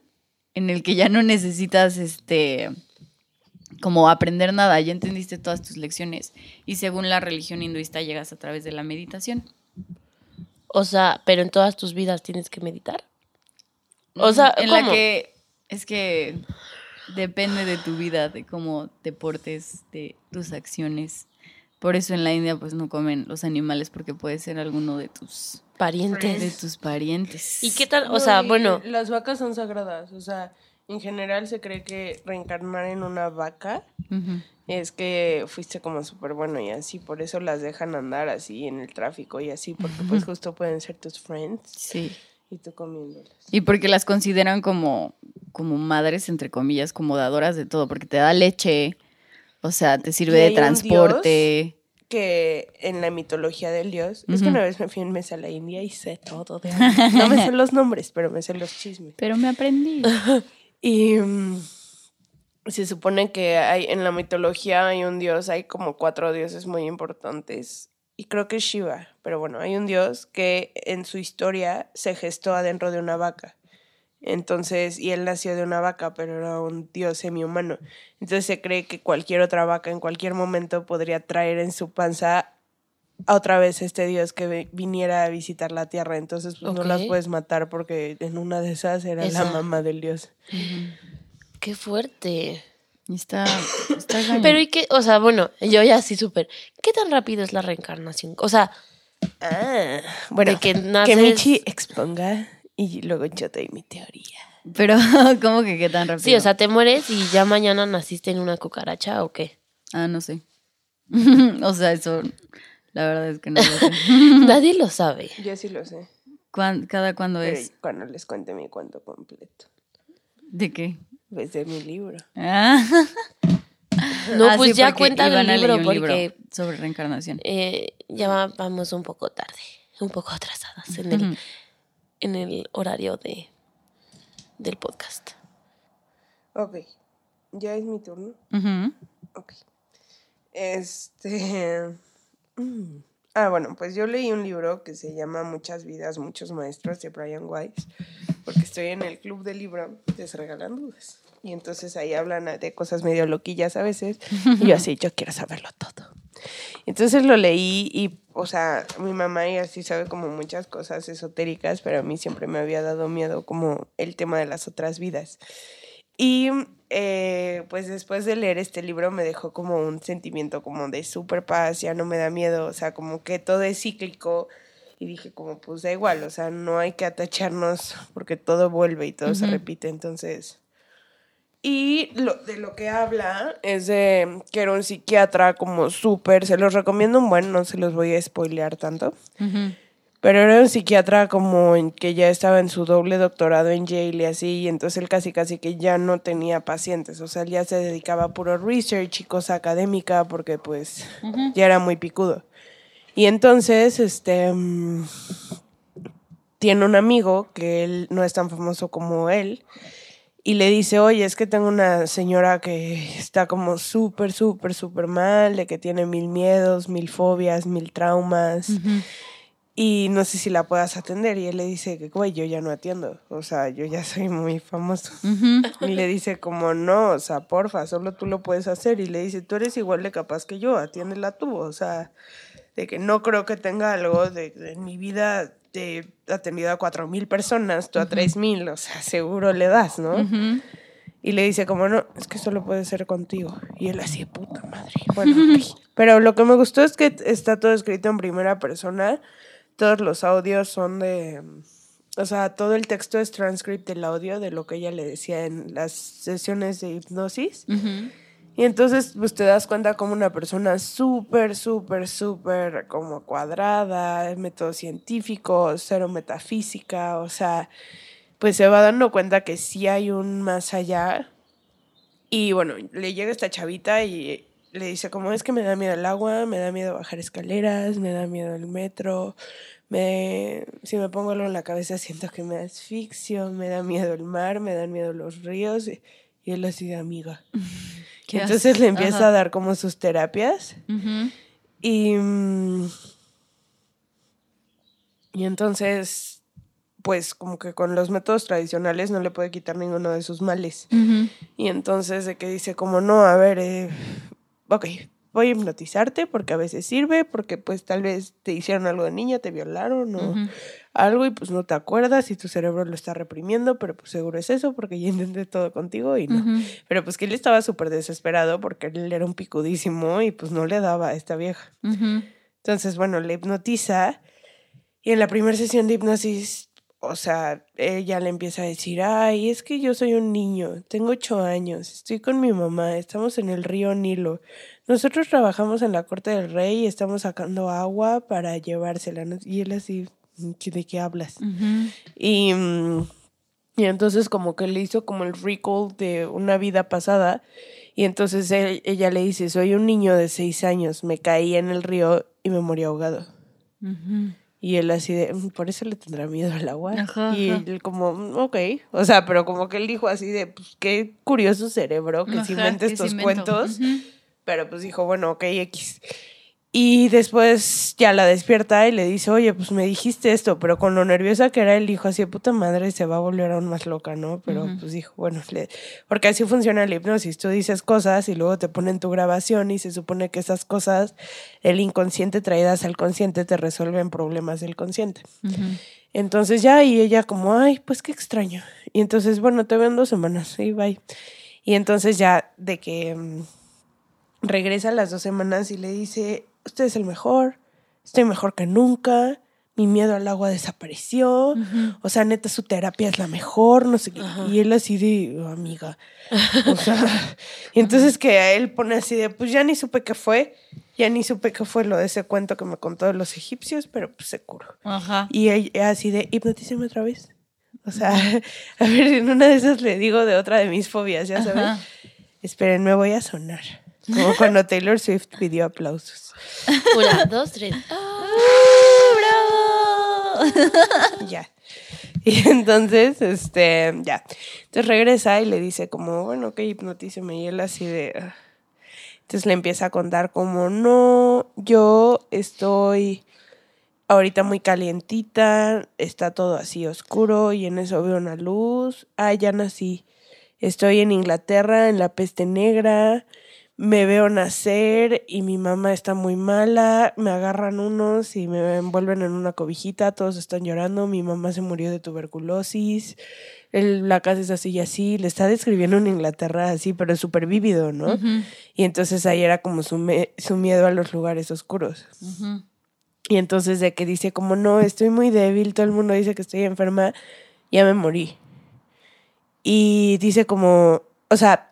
[SPEAKER 2] en el que ya no necesitas, este, como aprender nada, ya entendiste todas tus lecciones. Y según la religión hinduista llegas a través de la meditación.
[SPEAKER 3] O sea, pero en todas tus vidas tienes que meditar. O sea,
[SPEAKER 2] en
[SPEAKER 3] ¿cómo?
[SPEAKER 2] la que es que depende de tu vida, de cómo te portes, de tus acciones. Por eso en la India pues no comen los animales porque puede ser alguno de tus de
[SPEAKER 3] Parientes.
[SPEAKER 2] tus parientes.
[SPEAKER 3] ¿Y qué tal? O sea, bueno,
[SPEAKER 4] Las vacas son sagradas. O sea, en general se cree que reencarnar en una vaca es que fuiste como súper bueno y así. Por eso las dejan andar así en el tráfico y así. Porque pues justo pueden ser tus friends
[SPEAKER 2] Sí.
[SPEAKER 4] Y tú comiéndolas.
[SPEAKER 2] Y porque las consideran como como madres entre comillas, como dadoras de todo, porque te da leche, o sea, te sirve de transporte.
[SPEAKER 4] que en la mitología del dios, es que una vez me fui en mesa a la India y sé todo de. No me sé los nombres, pero me sé los chismes.
[SPEAKER 2] Pero me aprendí. <laughs>
[SPEAKER 4] Y mm, se supone que hay en la mitología hay un dios, hay como cuatro dioses muy importantes. Y creo que es Shiva, pero bueno, hay un dios que en su historia se gestó adentro de una vaca. Entonces, y él nació de una vaca, pero era un dios semi-humano. Entonces se cree que cualquier otra vaca en cualquier momento podría traer en su panza a otra vez este dios que vi- viniera a visitar la tierra. Entonces, pues no las puedes matar porque en una de esas era
[SPEAKER 3] Esa.
[SPEAKER 4] la mamá del dios.
[SPEAKER 3] qué fuerte.
[SPEAKER 2] Está, está <coughs> cañón.
[SPEAKER 3] Pero y qué, o sea, bueno, yo ya sí súper. ¿Qué tan rápido es la reencarnación? O sea,
[SPEAKER 4] Ah, bueno,
[SPEAKER 3] de que
[SPEAKER 4] que,
[SPEAKER 3] naces-
[SPEAKER 4] Michi exponga y luego yo doy mi teoría.
[SPEAKER 2] Pero, <laughs> ¿cómo que qué tan rápido?
[SPEAKER 3] sí, o sea, te mueres y ya mañana naciste en una cucaracha o qué?
[SPEAKER 2] Ah, no sé. <laughs> o sea, eso, la verdad es que no lo sé. <laughs>
[SPEAKER 3] Nadie lo sabe.
[SPEAKER 4] Yo sí lo sé.
[SPEAKER 2] ¿Cuán- ¿Cada cuándo
[SPEAKER 4] Pero
[SPEAKER 2] es?
[SPEAKER 4] cuando les cuente mi cuento completo.
[SPEAKER 2] ¿De qué?
[SPEAKER 4] Pues de mi libro.
[SPEAKER 2] Ah. <laughs>
[SPEAKER 3] No,
[SPEAKER 2] Ah,
[SPEAKER 3] pues
[SPEAKER 2] sí,
[SPEAKER 3] ya cuenta el libro
[SPEAKER 2] leyó un libro
[SPEAKER 3] porque
[SPEAKER 2] sobre reencarnación.
[SPEAKER 3] eh, ya va- vamos un poco tarde, un poco atrasadas en el, <laughs> en el horario de del podcast.
[SPEAKER 4] Ok, ya es mi turno.
[SPEAKER 2] Ujú.
[SPEAKER 4] Ok. Este. mm. Ah, bueno, pues yo leí un libro que se llama Muchas vidas, muchos maestros de Brian Weiss, porque estoy en el club del libro de Se Regalan Dudas. Y entonces ahí hablan de cosas medio loquillas a veces. Y yo así, yo quiero saberlo todo. Entonces lo leí y, o sea, mi mamá y así sabe como muchas cosas esotéricas, pero a mí siempre me había dado miedo como el tema de las otras vidas. Y eh, pues después de leer este libro me dejó como un sentimiento como de super paz, ya no me da miedo, o sea, como que todo es cíclico. Y dije como, pues da igual, o sea, no hay que atacharnos porque todo vuelve y todo se repite. Entonces, Y lo, de lo que habla es de que era un psiquiatra como súper, se los recomiendo un buen, no se los voy a spoilear tanto. Pero era un psiquiatra como que ya estaba en su doble doctorado en Yale y así, y entonces él casi casi que ya no tenía pacientes, o sea, él ya se dedicaba a puro research y cosa académica porque pues ya era muy picudo. Y entonces, este, mm, tiene un amigo que él no es tan famoso como él y le dice, oye, es que tengo una señora que está como súper, súper, súper mal, de que tiene mil miedos, mil fobias, mil traumas y no sé si la puedas atender. Y él le dice que, güey, yo ya no atiendo, o sea, yo ya soy muy famoso. Y le dice como, no, o sea, porfa, solo tú lo puedes hacer. Y le dice, tú eres igual de capaz que yo, atiéndela tú, o sea, de que no creo que tenga algo de, de en mi vida. He atendido a cuatro mil personas, tú a tres mil, o sea, seguro le das, ¿no? Y le dice como, no, es que solo puede ser contigo. Y él así, puta madre. <laughs> Bueno. Pero lo que me gustó es que está todo escrito en primera persona todos los audios son de, o sea, todo el texto es transcript del audio de lo que ella le decía en las sesiones de hipnosis. Y entonces, pues te das cuenta como una persona súper, súper, súper como cuadrada, método científico, cero metafísica, o sea, pues se va dando cuenta que sí hay un más allá. Y bueno, le llega esta chavita y le dice como es que me da miedo el agua, me da miedo bajar escaleras, me da miedo el metro, me, si me pongo algo en la cabeza siento que me asfixio, me da miedo el mar, me dan miedo los ríos y, él así de amiga. <laughs> Entonces le empieza a dar como sus terapias. Y, mm, y entonces pues como que con los métodos tradicionales no le puede quitar ninguno de sus males. Y entonces de que dice como no, a ver, eh, ok, voy a hipnotizarte porque a veces sirve, porque pues tal vez te hicieron algo de niña, te violaron o algo y pues no te acuerdas y tu cerebro lo está reprimiendo, pero pues seguro es eso porque ya intenté todo contigo y no. Pero pues que él estaba súper desesperado porque él era un picudísimo y pues no le daba a esta vieja. Entonces, bueno, le hipnotiza y en la primera sesión de hipnosis o sea, ella le empieza a decir, ay, es que yo soy un niño, tengo ocho años, estoy con mi mamá, estamos en el río Nilo. Nosotros trabajamos en la corte del rey y estamos sacando agua para llevársela. Y él así, ¿de qué hablas? y, mm, y entonces como que le hizo como el recall de una vida pasada. Y entonces ella le dice, soy un niño de seis años, me caí en el río y me morí ahogado. Y él así de, mm, por eso le tendrá miedo al agua. y él como, mm, ok. O sea, pero como que él dijo así de, pues qué curioso cerebro que se invente estos cuentos. Pero pues dijo, bueno, ok, X. Y después ya la despierta y le dice, oye, pues me dijiste esto, pero con lo nerviosa que era, él dijo así, puta madre, se va a volver aún más loca, ¿no? Pero pues dijo, bueno, le... porque así funciona el hipnosis, tú dices cosas y luego te ponen tu grabación y se supone que esas cosas, el inconsciente traídas al consciente, te resuelven problemas del consciente. Entonces ya, y ella como, ay, pues qué extraño. Y entonces, bueno, te veo en dos semanas, y bye. Y entonces ya de que mm, regresa a las dos semanas y le dice, usted es el mejor, estoy mejor que nunca, mi miedo al agua desapareció, o sea, neta, su terapia es la mejor, no sé qué. Y él así de, oh, amiga, <laughs> o sea, y entonces que a él pone así de, pues ya ni supe qué fue, ya ni supe qué fue lo de ese cuento que me contó de los egipcios, pero pues se curó. Y ella así de, hipnotíceme otra vez. O sea, <laughs> a ver, en una de esas le digo de otra de mis fobias, ya sabes. Esperen, me voy a sonar. Como <laughs> cuando Taylor Swift pidió aplausos.
[SPEAKER 3] Una, dos, tres. <laughs>
[SPEAKER 2] ¡Ah,
[SPEAKER 4] ¡Bravo! ya. Y entonces, este, ya. Entonces regresa y le dice como, bueno, ok, hipnotíceme. Y él así de... Ah". Entonces le empieza a contar como, no, yo estoy ahorita muy calientita, está todo así oscuro y en eso veo una luz. Ah, ya nací. Estoy en Inglaterra, en la peste negra me veo nacer y mi mamá está muy mala, me agarran unos y me envuelven en una cobijita, todos están llorando, mi mamá se murió de tuberculosis, la casa es así y así, le está describiendo en Inglaterra así, pero es súper vívido, ¿no? Y entonces ahí era como su, su, miedo a los lugares oscuros. Y entonces de que dice como, no, estoy muy débil, todo el mundo dice que estoy enferma, ya me morí. Y dice como, o sea,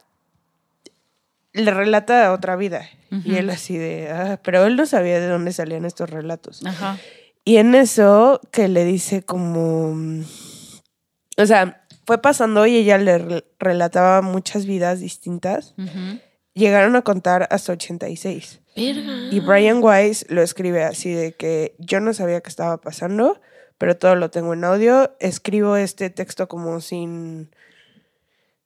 [SPEAKER 4] le relata otra vida. Y él así de, ah, pero él no sabía de dónde salían estos relatos.
[SPEAKER 2] Ajá.
[SPEAKER 4] Y en eso que le dice como, o sea, fue pasando y ella le re- relataba muchas vidas distintas. Llegaron a contar hasta 86.
[SPEAKER 3] Verga.
[SPEAKER 4] Y Brian Weiss lo escribe así de que yo no sabía qué estaba pasando, pero todo lo tengo en audio. Escribo este texto como sin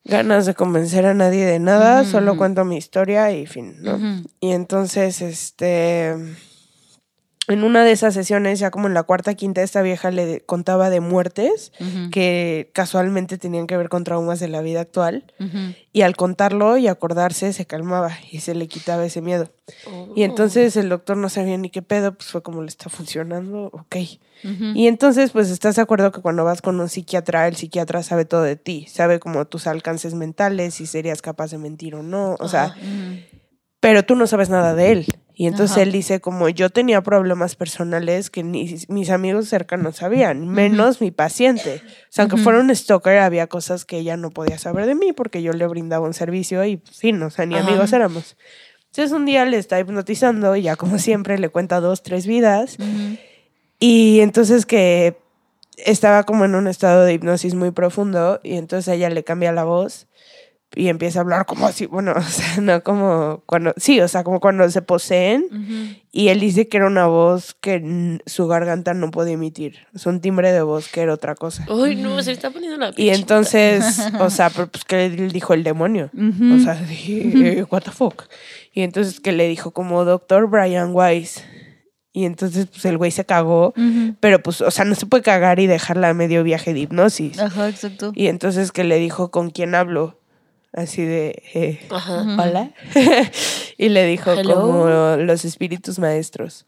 [SPEAKER 4] ganas de convencer a nadie de nada, solo cuento mi historia y fin, ¿no? Y entonces, este, en una de esas sesiones, ya como en la cuarta, quinta, esta vieja le contaba de muertes que casualmente tenían que ver con traumas de la vida actual. Y al contarlo y acordarse, se calmaba y se le quitaba ese miedo.
[SPEAKER 3] Oh.
[SPEAKER 4] Y entonces el doctor no sabía ni qué pedo, pues fue como le está funcionando, ok. Y entonces, pues estás de acuerdo que cuando vas con un psiquiatra, el psiquiatra sabe todo de ti, sabe como tus alcances mentales, si serías capaz de mentir o no, o sea.
[SPEAKER 2] Ujú.
[SPEAKER 4] pero tú no sabes nada de él. Y entonces
[SPEAKER 2] Ajá.
[SPEAKER 4] él dice como yo tenía problemas personales que ni mis amigos cercanos sabían, menos mi paciente. O sea, aunque fuera un stalker, había cosas que ella no podía saber de mí porque yo le brindaba un servicio y sí, no, o sea, ni
[SPEAKER 3] Ajá.
[SPEAKER 4] amigos éramos. Entonces un día le está hipnotizando y ya como siempre le cuenta dos, tres vidas. Y entonces que estaba como en un estado de hipnosis muy profundo y entonces ella le cambia la voz y empieza a hablar como así, bueno, <laughs> o sea, no como cuando, sí, o sea, como cuando se poseen y él dice que era una voz que su garganta no podía emitir, es un timbre de voz que era otra cosa.
[SPEAKER 3] Ay, no, se le está poniendo la
[SPEAKER 4] Y
[SPEAKER 3] piel
[SPEAKER 4] entonces, o <laughs> sea, pues que le dijo el demonio. O sea, dije, eh, what the fuck. Y entonces que le dijo como doctor Brian Weiss. Y entonces pues el güey se cagó, pero pues, o sea, no se puede cagar y dejarla a medio viaje de hipnosis.
[SPEAKER 2] Ajá, exacto.
[SPEAKER 4] Y entonces que le dijo con quién hablo. Así de, eh, hola. <laughs> y le dijo
[SPEAKER 3] Hello.
[SPEAKER 4] como los espíritus maestros.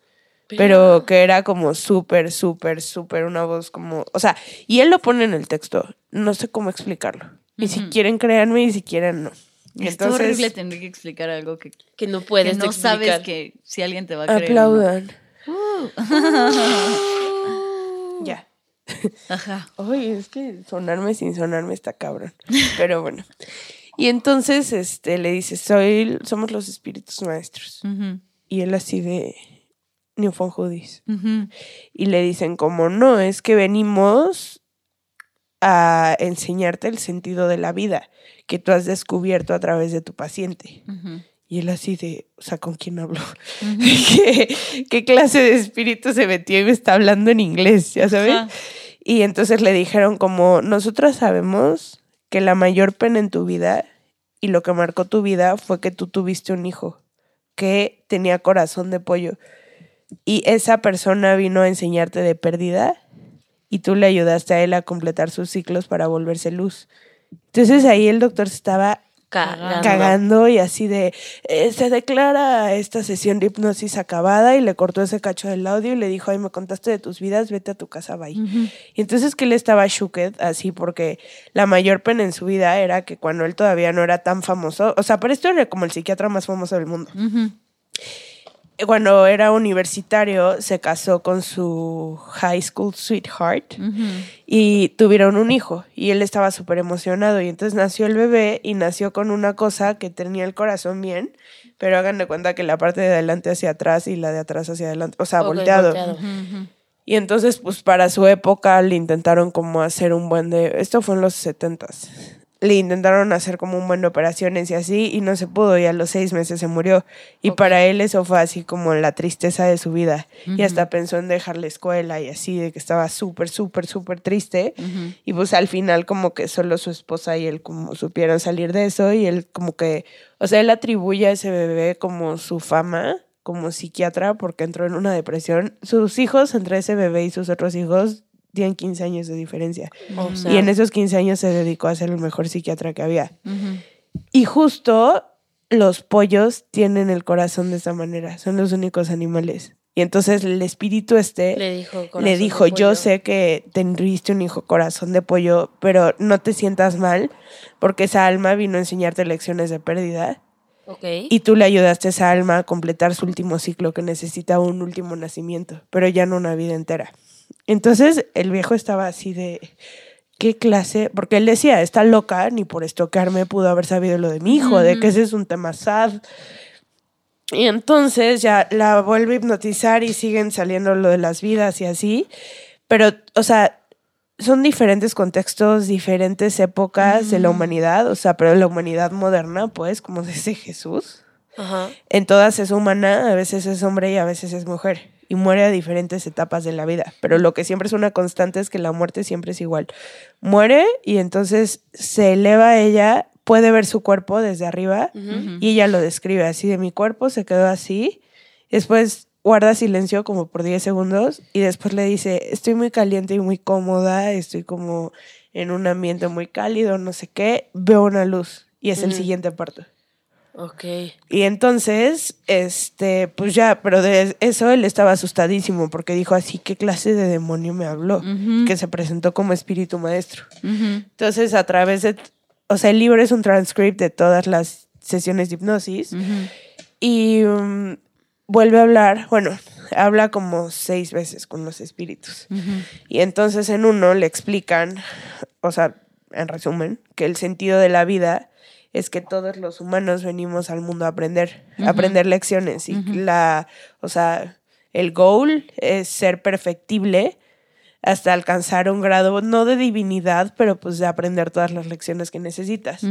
[SPEAKER 4] Pero que era como súper, súper, súper una voz como, o sea, y él lo pone en el texto, no sé cómo explicarlo. Y si quieren créanme y si quieren no.
[SPEAKER 2] Está horrible tener que explicar algo que,
[SPEAKER 3] Que no
[SPEAKER 2] que
[SPEAKER 3] puedes
[SPEAKER 2] no
[SPEAKER 3] explicar.
[SPEAKER 2] sabes que si alguien te va a creer. no.
[SPEAKER 4] aplaudan.
[SPEAKER 2] Uh.
[SPEAKER 4] Ya.
[SPEAKER 2] Ajá.
[SPEAKER 4] Ay, es que sonarme sin sonarme está cabrón. Pero bueno. Y entonces este le dice, "Soy somos los espíritus maestros." Y él así de Newfound Hoodies.
[SPEAKER 2] Ujú.
[SPEAKER 4] Y le dicen como, "No, es que venimos a enseñarte el sentido de la vida que tú has descubierto a través de tu paciente." Y él así de, o sea, ¿con quién hablo?
[SPEAKER 2] Ujú. <laughs>
[SPEAKER 4] ¿Qué, ¿Qué clase de espíritu se metió y me está hablando en inglés? ¿Ya sabes? Y entonces le dijeron como, nosotras sabemos que la mayor pena en tu vida y lo que marcó tu vida fue que tú tuviste un hijo que tenía corazón de pollo. Y esa persona vino a enseñarte de pérdida y tú le ayudaste a él a completar sus ciclos para volverse luz. Entonces ahí el doctor estaba
[SPEAKER 3] Cagando.
[SPEAKER 4] cagando y así de eh, se declara esta sesión de hipnosis acabada y le cortó ese cacho del audio y le dijo, ay, me contaste de tus vidas, vete a tu casa, bye. Y entonces que él estaba shooked así porque la mayor pena en su vida era que cuando él todavía no era tan famoso, o sea, para esto era como el psiquiatra más famoso del mundo. Cuando era universitario se casó con su high school sweetheart y tuvieron un hijo y él estaba súper emocionado y entonces nació el bebé y nació con una cosa que tenía el corazón bien, pero hagan de cuenta que la parte de adelante hacia atrás y la de atrás hacia adelante, o sea, volteado. Y entonces, pues para su época le intentaron como hacer un buen de... Esto fue en los setentas. Le intentaron hacer como un buen de operaciones y así, y no se pudo, y a los seis meses se murió. Y para él eso fue así como la tristeza de su vida. Y hasta pensó en dejar la escuela y así, de que estaba súper, súper, súper triste. Y pues al final como que solo su esposa y él como supieron salir de eso y él como que, o sea, él atribuye a ese bebé como su fama como psiquiatra porque entró en una depresión. Sus hijos, entre ese bebé y sus otros hijos, tienen 15 años de diferencia.
[SPEAKER 3] O sea,
[SPEAKER 4] y en esos 15 años se dedicó a ser el mejor psiquiatra que había. Y justo los pollos tienen el corazón de esa manera, son los únicos animales. Y entonces el espíritu este
[SPEAKER 3] le dijo,
[SPEAKER 4] le dijo, yo
[SPEAKER 3] pollo.
[SPEAKER 4] sé que tendriste un hijo corazón de pollo, pero no te sientas mal porque esa alma vino a enseñarte lecciones de pérdida
[SPEAKER 3] Ok.
[SPEAKER 4] y tú le ayudaste a esa alma a completar su último ciclo que necesita un último nacimiento, pero ya no una vida entera. Entonces el viejo estaba así de, qué clase, porque él decía, está loca, ni por estocarme pudo haber sabido lo de mi hijo, de que ese es un tema sad. Y entonces ya la vuelve a hipnotizar y siguen saliendo lo de las vidas y así. Pero, o sea, son diferentes contextos, diferentes épocas de la humanidad, o sea, pero la humanidad moderna, pues, como dice Jesús.
[SPEAKER 3] Ajá.
[SPEAKER 4] En todas es humana, a veces es hombre y a veces es mujer. Y muere a diferentes etapas de la vida. Pero lo que siempre es una constante es que la muerte siempre es igual. Muere y entonces se eleva a ella, puede ver su cuerpo desde arriba y ella lo describe así de mi cuerpo, se quedó así. Después guarda silencio como por 10 segundos y después le dice, estoy muy caliente y muy cómoda, estoy como en un ambiente muy cálido, no sé qué, veo una luz y es el siguiente parto.
[SPEAKER 3] Ok.
[SPEAKER 4] Y entonces, este, pues ya, pero de eso él estaba asustadísimo porque dijo así, ¿qué clase de demonio me habló? Que se presentó como espíritu maestro. Entonces, a través de, o sea, el libro es un transcript de todas las sesiones de hipnosis y um, vuelve a hablar, bueno, habla como seis veces con los espíritus. Y entonces en uno le explican, o sea, en resumen, que el sentido de la vida es que todos los humanos venimos al mundo a aprender, a aprender lecciones. Y la, o sea, el goal es ser perfectible hasta alcanzar un grado, no de divinidad, pero pues de aprender todas las lecciones que necesitas.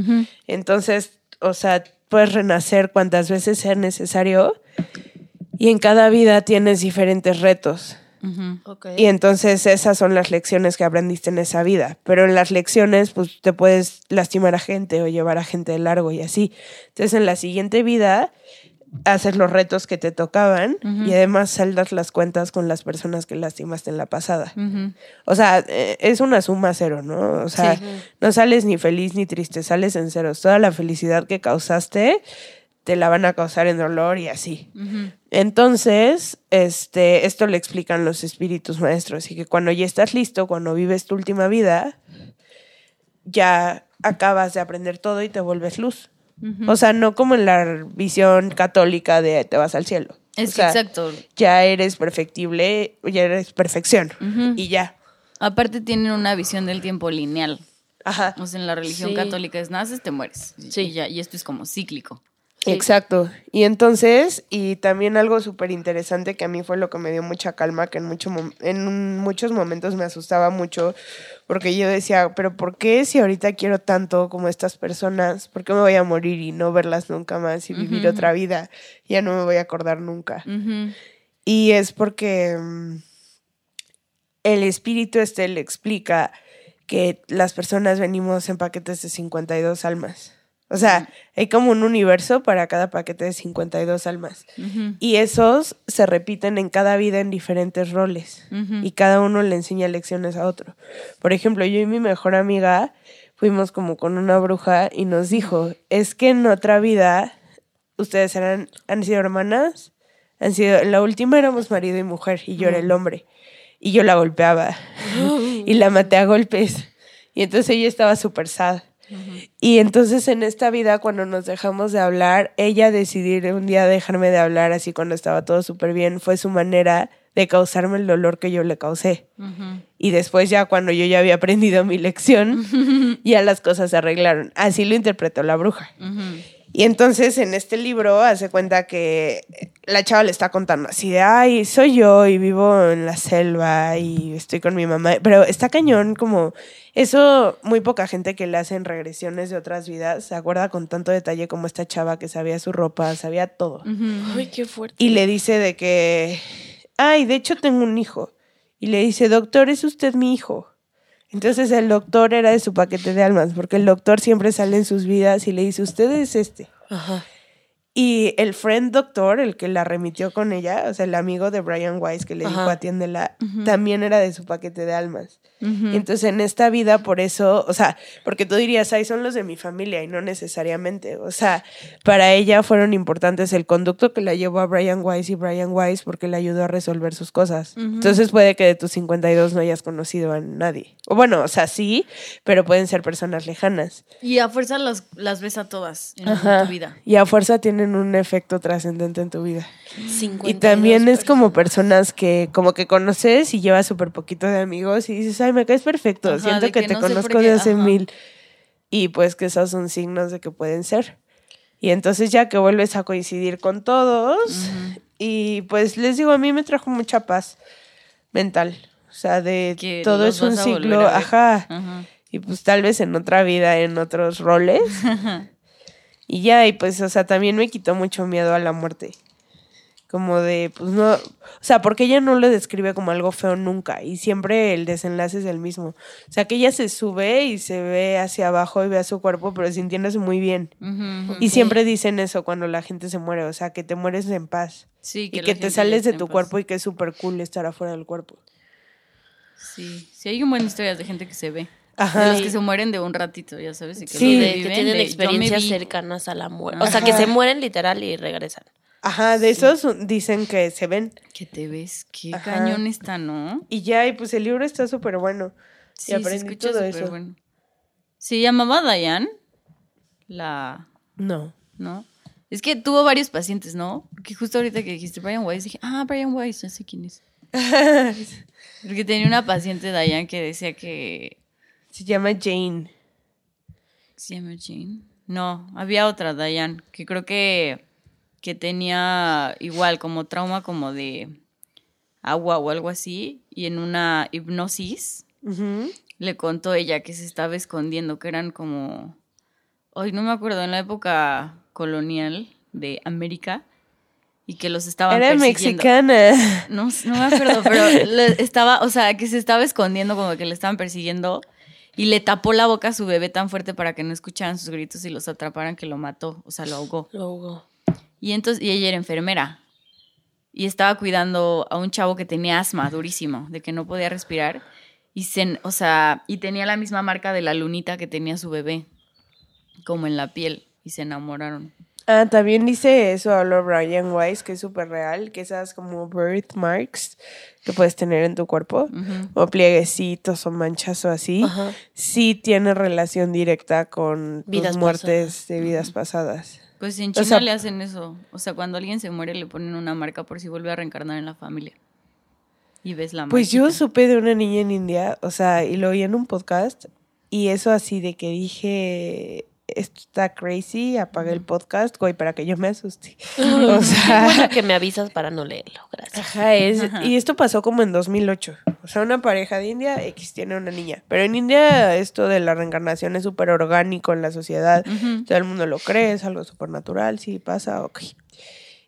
[SPEAKER 4] Entonces, o sea, puedes renacer cuantas veces sea necesario y en cada vida tienes diferentes retos.
[SPEAKER 3] Ok.
[SPEAKER 4] Y entonces esas son las lecciones que aprendiste en esa vida. Pero en las lecciones, pues te puedes lastimar a gente o llevar a gente de largo y así. Entonces en la siguiente vida haces los retos que te tocaban y además saldas las cuentas con las personas que lastimaste en la pasada. O sea, eh, es una suma cero, ¿no? O sea, no sales ni feliz ni triste, sales en ceros. Toda la felicidad que causaste te la van a causar en dolor y así. Entonces, este, esto le explican los espíritus maestros y que cuando ya estás listo, cuando vives tu última vida, ya acabas de aprender todo y te vuelves luz. O sea, no como en la visión católica de te vas al cielo.
[SPEAKER 2] Es
[SPEAKER 4] O sea,
[SPEAKER 2] exacto.
[SPEAKER 4] Ya eres perfectible, ya eres perfección y ya.
[SPEAKER 2] Aparte tienen una visión del tiempo lineal.
[SPEAKER 4] Ajá.
[SPEAKER 2] O sea, en la religión
[SPEAKER 3] Sí.
[SPEAKER 2] católica es naces, te mueres.
[SPEAKER 3] Sí.
[SPEAKER 2] Y, ya, y esto es como cíclico.
[SPEAKER 4] Exacto. Y entonces, y también algo súper interesante que a mí fue lo que me dio mucha calma, que en, mucho, en muchos momentos me asustaba mucho, porque yo decía, pero ¿por qué si ahorita quiero tanto como estas personas, por qué me voy a morir y no verlas nunca más y vivir otra vida? Ya no me voy a acordar nunca. Y es porque mm, el espíritu este le explica que las personas venimos en paquetes de 52 almas. O sea, hay como un universo para cada paquete de 52 almas.
[SPEAKER 2] Ujú.
[SPEAKER 4] Y esos se repiten en cada vida en diferentes roles. Y cada uno le enseña lecciones a otro. Por ejemplo, yo y mi mejor amiga fuimos como con una bruja y nos dijo, es que en otra vida ustedes eran, han sido hermanas, han sido, en la última éramos marido y mujer y yo era el hombre. Y yo la golpeaba <laughs> y la maté a golpes. Y entonces ella estaba súper sad. Y entonces en esta vida, cuando nos dejamos de hablar, ella decidir un día dejarme de hablar así cuando estaba todo súper bien, fue su manera de causarme el dolor que yo le causé. Y después ya cuando yo ya había aprendido mi lección, ya las cosas se arreglaron. Así lo interpretó la bruja. Y entonces en este libro hace cuenta que la chava le está contando así de, ay, soy yo y vivo en la selva y estoy con mi mamá. Pero está cañón como eso, muy poca gente que le hacen regresiones de otras vidas se acuerda con tanto detalle como esta chava que sabía su ropa, sabía todo.
[SPEAKER 3] Ay, qué fuerte.
[SPEAKER 4] Y le dice de que, ay, de hecho tengo un hijo. Y le dice, doctor, es usted mi hijo. Entonces el doctor era de su paquete de almas, porque el doctor siempre sale en sus vidas y le dice, usted es este.
[SPEAKER 3] Ajá.
[SPEAKER 4] Y el friend doctor, el que la remitió con ella, o sea, el amigo de Brian Weiss que le dijo atiéndela, también era de su paquete de almas. Entonces en esta vida, por eso, o sea, porque tú dirías, ay, son los de mi familia y no necesariamente. O sea, para ella fueron importantes el conducto que la llevó a Brian Weiss y Brian Weiss porque le ayudó a resolver sus cosas. Entonces puede que de tus 52 no hayas conocido a nadie. O bueno, o sea, sí, pero pueden ser personas lejanas.
[SPEAKER 2] Y a fuerza las, las ves a todas en tu vida.
[SPEAKER 4] Y a fuerza tienen tienen un efecto trascendente en tu vida.
[SPEAKER 3] 52
[SPEAKER 4] Y también es como
[SPEAKER 3] personas.
[SPEAKER 4] que como que conoces y llevas súper poquito de amigos y dices, ay, me caes perfecto,
[SPEAKER 2] Ajá,
[SPEAKER 4] siento que,
[SPEAKER 2] que
[SPEAKER 4] te
[SPEAKER 2] no
[SPEAKER 4] conozco de hace mil. Y pues que esos son signos de que pueden ser. Y entonces ya que vuelves a coincidir con todos y pues les digo, a mí me trajo mucha paz mental. O sea, de
[SPEAKER 2] Que
[SPEAKER 4] todo es un ciclo, ajá.
[SPEAKER 2] Ajá.
[SPEAKER 4] Y pues tal vez en otra vida, en otros roles. <laughs> y ya, y pues, o sea, también me quitó mucho miedo a la muerte. Como de, pues no, o sea, porque ella no lo describe como algo feo nunca y siempre el desenlace es el mismo. O sea, que ella se sube y se ve hacia abajo y ve a su cuerpo, pero sintiéndose muy bien. Y siempre dicen eso cuando la gente se muere, o sea, que te mueres en paz.
[SPEAKER 2] Sí,
[SPEAKER 4] y
[SPEAKER 2] la
[SPEAKER 4] que te sales de tu cuerpo y que es súper cool estar afuera del cuerpo.
[SPEAKER 2] Sí, sí hay un buen historias de gente que se ve.
[SPEAKER 4] Ajá.
[SPEAKER 2] De los que se mueren de un ratito, ya sabes. Y que
[SPEAKER 4] Sí.
[SPEAKER 2] lo
[SPEAKER 3] de que tienen
[SPEAKER 2] de,
[SPEAKER 3] experiencias cercanas a la muerte. O sea, que se mueren literal y regresan.
[SPEAKER 4] Ajá, de esos dicen que se ven.
[SPEAKER 2] Que te ves, qué
[SPEAKER 4] Ajá.
[SPEAKER 2] cañón está, ¿no?
[SPEAKER 4] Y ya, y pues el libro está súper bueno.
[SPEAKER 2] Sí,
[SPEAKER 4] y
[SPEAKER 2] se escucha
[SPEAKER 4] todo
[SPEAKER 2] súper
[SPEAKER 4] eso.
[SPEAKER 2] bueno. Se llamaba Diane, la,
[SPEAKER 4] No.
[SPEAKER 2] ¿no? Es que tuvo varios pacientes, ¿no? Porque justo ahorita que dijiste Brian Weiss, dije, ah, Brian Weiss, ya sé quién es. <laughs> Porque tenía una paciente, Diane, que decía que...
[SPEAKER 4] Se llama Jane.
[SPEAKER 2] ¿Se llama Jane? No, había otra, Diane, que creo que, que tenía igual como trauma como de agua o algo así, y en una hipnosis le contó ella que se estaba escondiendo, que eran como, hoy no me acuerdo, en la época colonial de América, y que los estaban
[SPEAKER 4] Era
[SPEAKER 2] persiguiendo.
[SPEAKER 4] mexicana.
[SPEAKER 2] No, no me acuerdo, pero estaba, o sea, que se estaba escondiendo como que le estaban persiguiendo y le tapó la boca a su bebé tan fuerte para que no escucharan sus gritos y los atraparan que lo mató, o sea, lo ahogó.
[SPEAKER 3] Luego.
[SPEAKER 2] Y entonces, y ella era enfermera y estaba cuidando a un chavo que tenía asma durísimo, de que no podía respirar y se, o sea, y tenía la misma marca de la lunita que tenía su bebé, como en la piel y se enamoraron.
[SPEAKER 4] Ah, también dice eso, habló Brian Weiss, que es súper real, que esas como birthmarks que puedes tener en tu cuerpo,
[SPEAKER 2] Ujú.
[SPEAKER 4] o plieguecitos o manchas o así,
[SPEAKER 3] Ajá.
[SPEAKER 4] sí tiene relación directa con tus
[SPEAKER 3] Vidas
[SPEAKER 4] muertes de vidas pasadas.
[SPEAKER 2] Pues en
[SPEAKER 4] O
[SPEAKER 2] China
[SPEAKER 4] sea-
[SPEAKER 2] le hacen eso. O sea, cuando alguien se muere le ponen una marca por si vuelve a reencarnar en la familia. Y ves la
[SPEAKER 4] Pues yo supe de una niña en India, o sea, y lo oí en un podcast, y eso así de que dije, esto está crazy, apagué el podcast, güey, para que yo me asuste. <laughs> o sea,
[SPEAKER 3] bueno que me avisas para no leerlo. Gracias.
[SPEAKER 4] ajá, es, y esto pasó como en 2008. O sea, una pareja de India X tiene una niña. Pero en India esto de la reencarnación es súper orgánico en la sociedad. Todo el mundo lo cree, es algo súper natural, sí pasa, ok.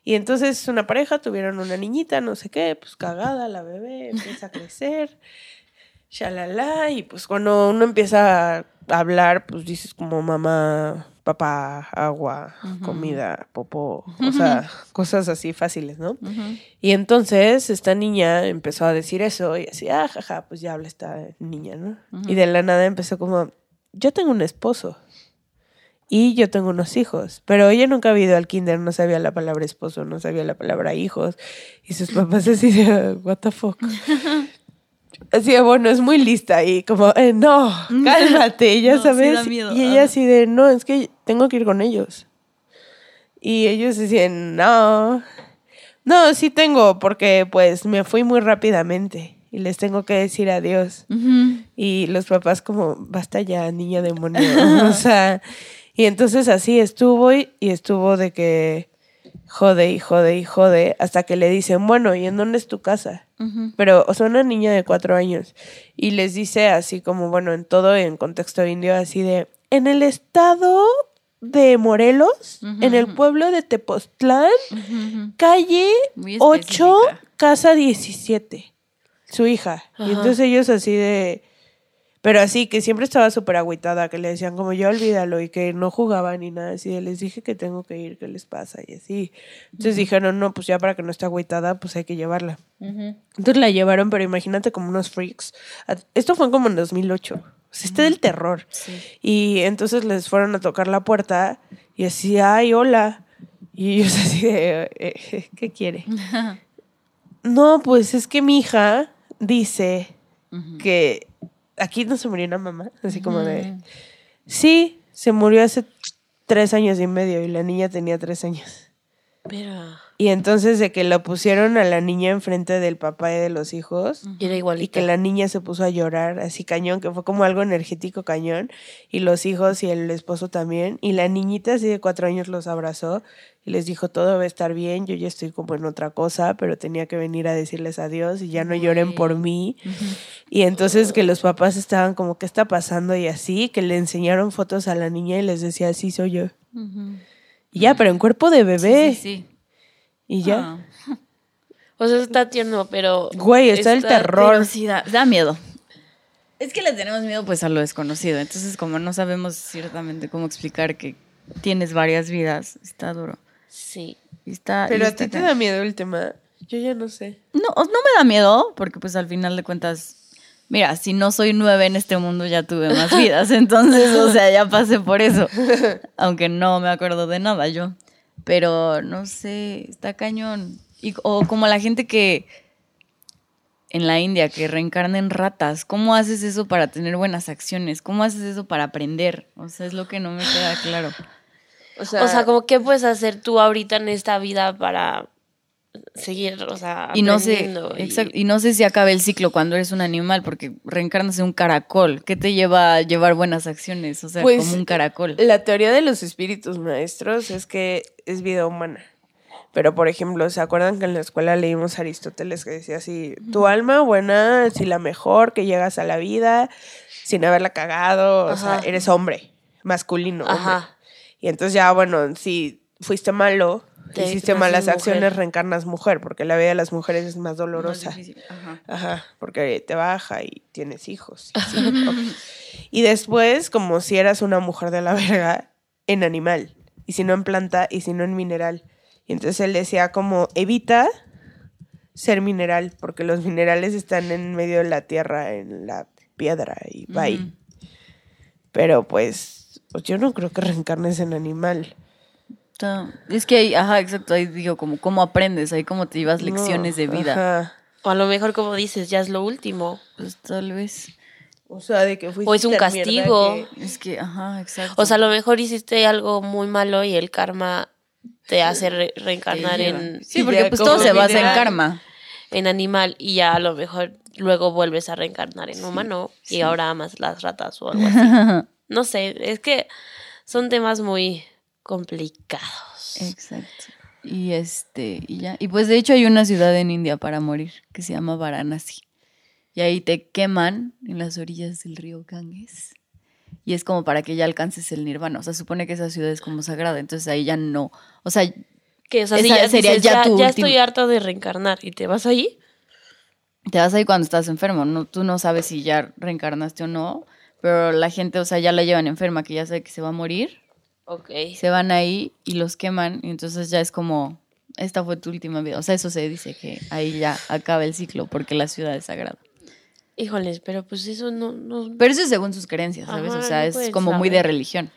[SPEAKER 4] Y entonces una pareja, tuvieron una niñita, no sé qué, pues cagada, la bebé empieza a crecer, <laughs> shalala, y pues cuando uno empieza a hablar, pues dices como mamá, papá, agua, comida, popó, o sea, cosas así fáciles, ¿no? Y entonces esta niña empezó a decir eso y así, ah, jaja, pues ya habla esta niña, ¿no? Y de la nada empezó como, yo tengo un esposo y yo tengo unos hijos, pero ella nunca había ido al kinder, no sabía la palabra esposo, no sabía la palabra hijos y sus papás así de, what the fuck. <laughs> Así de, bueno, es muy lista y como, eh, no, <laughs> cálmate, ya
[SPEAKER 2] No,
[SPEAKER 4] sabes.
[SPEAKER 2] miedo,
[SPEAKER 4] Y ella así de, no, es que tengo que ir con ellos. Y ellos decían, no, no, sí tengo, porque pues me fui muy rápidamente y les tengo que decir adiós. Y los papás como, basta ya, niña demonio. <laughs> o sea, y entonces así estuvo y, y estuvo de que jode y jode y jode hasta que le dicen, bueno, ¿y en dónde es tu casa? Pero, o sea, una niña de cuatro años. Y les dice así como, bueno, en todo en contexto indio, así de, en el estado de Morelos, en el pueblo de Tepoztlán, calle
[SPEAKER 2] Muy
[SPEAKER 4] 8,
[SPEAKER 2] específica.
[SPEAKER 4] casa 17. Su hija. Y entonces ellos así de... Pero así, que siempre estaba súper agüitada, que le decían como ya olvídalo y que no jugaban ni nada así. Les dije que tengo que ir, ¿qué les pasa? Y así. Entonces dijeron, no, pues ya para que no esté agüitada, pues hay que llevarla. Entonces la llevaron, pero imagínate como unos freaks. Esto fue como en 2008. O sea, este del terror.
[SPEAKER 2] Sí.
[SPEAKER 4] Y entonces les fueron a tocar la puerta y así, ay, hola. Y <laughs> ellos así de, "Eh, ¿qué quiere? <laughs> no, pues es que mi hija dice que aquí no se murió una mamá, así como de, sí, se murió hace tres años y medio y la niña tenía tres años.
[SPEAKER 3] Pero.
[SPEAKER 4] Y entonces de que lo pusieron a la niña enfrente del papá y de los hijos.
[SPEAKER 3] Y era
[SPEAKER 4] Y que la niña se puso a llorar así cañón, que fue como algo energético cañón. Y los hijos y el esposo también. Y la niñita así de cuatro años los abrazó y les dijo, todo va a estar bien, yo ya estoy como en otra cosa, pero tenía que venir a decirles adiós y ya no lloren por mí. Y entonces que los papás estaban como, ¿qué está pasando? Y así, que le enseñaron fotos a la niña y les decía, sí, soy yo. Y ya, pero en cuerpo de bebé.
[SPEAKER 2] Sí, sí.
[SPEAKER 4] Y ya.
[SPEAKER 2] Ah. <laughs>
[SPEAKER 3] O sea, está tierno, pero.
[SPEAKER 4] Güey, está el terror.
[SPEAKER 2] Sí da, da miedo. Es que le tenemos miedo pues a lo desconocido. Entonces, como no sabemos ciertamente cómo explicar que tienes varias vidas, está duro.
[SPEAKER 3] Sí.
[SPEAKER 2] Y está, y
[SPEAKER 4] Pero a ti te da miedo el tema. Yo ya no sé.
[SPEAKER 2] No, no me da miedo, porque pues al final de cuentas, mira, si no soy nueve en este mundo, ya tuve más vidas. <laughs> Entonces, o sea, ya pasé por eso. Aunque no me acuerdo de nada yo. Pero no sé, está cañón. Y, o como la gente que en la India que reencarna en ratas, ¿cómo haces eso para tener buenas acciones? ¿Cómo haces eso para aprender? O sea, es lo que no me queda claro.
[SPEAKER 4] O sea,
[SPEAKER 3] O sea, como qué puedes hacer tú ahorita en esta vida para seguir, o sea,
[SPEAKER 2] Y no sé,
[SPEAKER 3] y-
[SPEAKER 2] exacto, y no sé si acabe el ciclo cuando eres un animal, porque reencarnas en un caracol. ¿Qué te lleva a llevar buenas acciones? O sea,
[SPEAKER 4] Pues,
[SPEAKER 2] como un caracol.
[SPEAKER 4] la teoría de los espíritus maestros es que es vida humana. Pero, por ejemplo, ¿se acuerdan que en la escuela leímos a Aristóteles que decía así, tu alma buena, si la mejor, que llegas a la vida sin haberla cagado, o sea, eres hombre, masculino. hombre.
[SPEAKER 3] Ajá.
[SPEAKER 4] Y entonces ya, bueno, si fuiste malo,
[SPEAKER 3] Te
[SPEAKER 4] hiciste malas
[SPEAKER 3] mujer.
[SPEAKER 4] acciones, reencarnas mujer, porque la vida de las mujeres es más dolorosa.
[SPEAKER 2] Más ajá.
[SPEAKER 4] Ajá, porque te baja y tienes hijos. <laughs> y después, como si eras una mujer de la verga, en animal. Y si no en planta, y si no en mineral. Y entonces él decía como, evita ser mineral, porque los minerales están en medio de la tierra, en la piedra, y va ahí.
[SPEAKER 2] Ujú.
[SPEAKER 4] Pero pues, pues yo no creo que reencarnes en animal.
[SPEAKER 2] Es que ahí, ajá, exacto, ahí digo, como cómo aprendes, ahí como te llevas
[SPEAKER 4] No,
[SPEAKER 2] lecciones de vida.
[SPEAKER 4] ajá.
[SPEAKER 3] O a lo mejor, como dices, ya es lo último.
[SPEAKER 2] Pues tal vez.
[SPEAKER 4] O sea, de que fuiste
[SPEAKER 3] O es un castigo.
[SPEAKER 4] que-
[SPEAKER 2] Es que, ajá, exacto.
[SPEAKER 3] O sea, a lo mejor hiciste algo muy malo y el karma te hace re-
[SPEAKER 2] Te
[SPEAKER 3] reencarnar
[SPEAKER 2] lleva.
[SPEAKER 3] en,
[SPEAKER 2] Sí, porque pues todo se basa en karma.
[SPEAKER 3] en animal y ya a lo mejor luego vuelves a reencarnar en humano y ahora amas las ratas o algo así. <laughs> No sé, es que son temas muy complicados.
[SPEAKER 2] Exacto. Y este, y ya. Y pues de hecho hay una ciudad en India para morir que se llama Varanasi. Y ahí te queman en las orillas del río Ganges. Y es como para que ya alcances el nirvana. O sea, supone que esa ciudad es como sagrada. Entonces ahí ya no. O sea,
[SPEAKER 3] Que o sea,
[SPEAKER 2] Esa
[SPEAKER 3] si ya
[SPEAKER 2] sería
[SPEAKER 3] dices,
[SPEAKER 2] ya
[SPEAKER 3] ya,
[SPEAKER 2] tu
[SPEAKER 3] ya estoy harta de reencarnar y te vas ahí.
[SPEAKER 2] te vas ahí cuando estás enfermo. No, tú no sabes si ya reencarnaste o no. Pero la gente, o sea, ya la llevan enferma, que ya sabe que se va a morir.
[SPEAKER 3] Ok.
[SPEAKER 2] Se van ahí y los queman. Y entonces ya es como, esta fue tu última vida. O sea, eso se dice que ahí ya acaba el ciclo porque la ciudad es sagrada.
[SPEAKER 3] Híjoles, pero pues eso no... no...
[SPEAKER 2] Pero eso es según sus creencias, ¿sabes?
[SPEAKER 3] Ajá,
[SPEAKER 2] o sea,
[SPEAKER 3] no
[SPEAKER 2] es como muy de religión.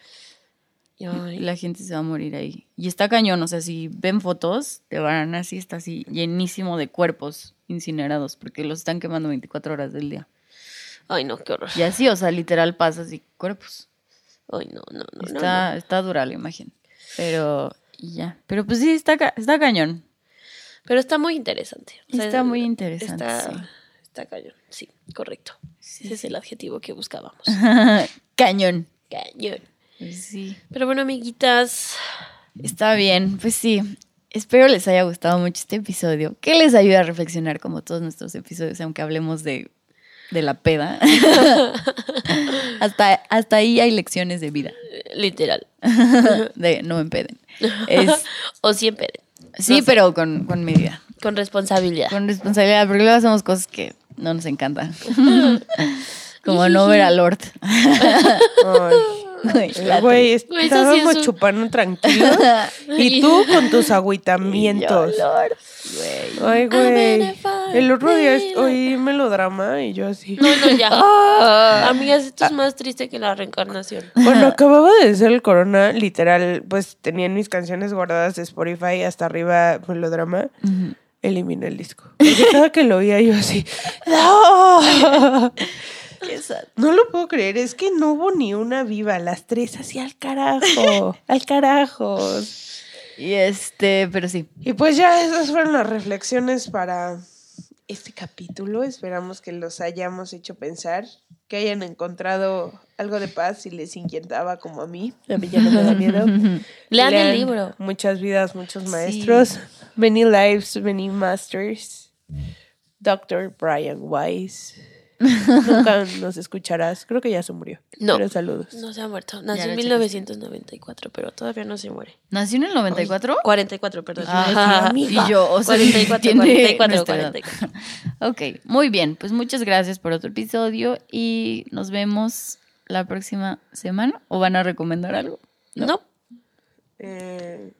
[SPEAKER 3] Ay,
[SPEAKER 2] Y la gente se va a morir ahí. Y está cañón, o sea, si ven fotos de Varanasi, está así llenísimo de cuerpos incinerados, porque los están quemando 24 horas del día.
[SPEAKER 3] Ay, no, qué horror.
[SPEAKER 2] Y así, o sea, literal pasas y cuerpos.
[SPEAKER 3] Ay, no, no, no, no,
[SPEAKER 2] Está, está dura la imagen. Pero, ya. Pero pues sí, está, ca- está cañón.
[SPEAKER 3] Pero está muy interesante. O sea,
[SPEAKER 2] Está muy interesante,
[SPEAKER 3] Está,
[SPEAKER 2] sí.
[SPEAKER 3] está cañón. Sí, correcto. Ese es el adjetivo que buscábamos. <laughs>
[SPEAKER 2] cañón.
[SPEAKER 3] cañón.
[SPEAKER 2] Sí.
[SPEAKER 3] Pero bueno, amiguitas,
[SPEAKER 2] Está bien, pues sí. Espero les haya gustado mucho este episodio, que les ayude a reflexionar como todos nuestros episodios, aunque hablemos de, de la peda. <laughs> hasta, hasta ahí hay lecciones de vida,
[SPEAKER 3] literal. <laughs>
[SPEAKER 2] de no empeden. <laughs> Es-
[SPEAKER 3] O siempre.
[SPEAKER 2] sí,
[SPEAKER 3] No sé.
[SPEAKER 2] pero con, con medida,
[SPEAKER 3] Con responsabilidad.
[SPEAKER 2] con responsabilidad, porque luego hacemos cosas que no nos encantan. como no ver a Lord.
[SPEAKER 4] Ay. <laughs>
[SPEAKER 2] Güey,
[SPEAKER 3] eso sí
[SPEAKER 4] estábamos
[SPEAKER 3] es un-
[SPEAKER 4] chupando tranquilo. <laughs> y tú con tus agüitamientos.
[SPEAKER 2] Yo.
[SPEAKER 4] Ay, güey. El otro día oí melodrama y yo así.
[SPEAKER 3] No, no, ya. <laughs>
[SPEAKER 2] Ah.
[SPEAKER 3] Amigas, esto es más triste que la reencarnación.
[SPEAKER 4] Bueno, acababa de ser el corona, literal, pues tenían mis canciones guardadas de Spotify hasta arriba melodrama. Eliminé el disco. Porque cada que lo oía yo así. ¡No! No lo puedo creer, es que no hubo ni una viva, las tres así al carajo, <laughs> al carajo.
[SPEAKER 2] Y este, pero sí.
[SPEAKER 4] Y pues ya esas fueron las reflexiones para este capítulo. Esperamos que los hayamos hecho pensar, que hayan encontrado algo de paz si les inquietaba como a mí. A mí ya no me da miedo. <laughs>
[SPEAKER 3] Lean el libro.
[SPEAKER 4] Muchas vidas, muchos maestros. Many lives, many masters. Dr. Brian Weiss. <laughs> Nunca <laughs> nos escucharás. Creo que ya se murió.
[SPEAKER 3] No.
[SPEAKER 4] Pero saludos.
[SPEAKER 3] No se ha muerto. Nació en
[SPEAKER 2] checaste.
[SPEAKER 3] 1994, pero todavía no se muere.
[SPEAKER 2] ¿Nació en el 94?
[SPEAKER 3] 44, perdón.
[SPEAKER 2] Ajá, y yo, o sea,
[SPEAKER 3] 44,
[SPEAKER 2] tiene
[SPEAKER 3] 44,
[SPEAKER 2] nuestra edad.
[SPEAKER 3] 44. <laughs>
[SPEAKER 2] Ok, muy bien. Pues muchas gracias por otro episodio y nos vemos la próxima semana. ¿O van a recomendar algo?
[SPEAKER 3] No.
[SPEAKER 4] Eh,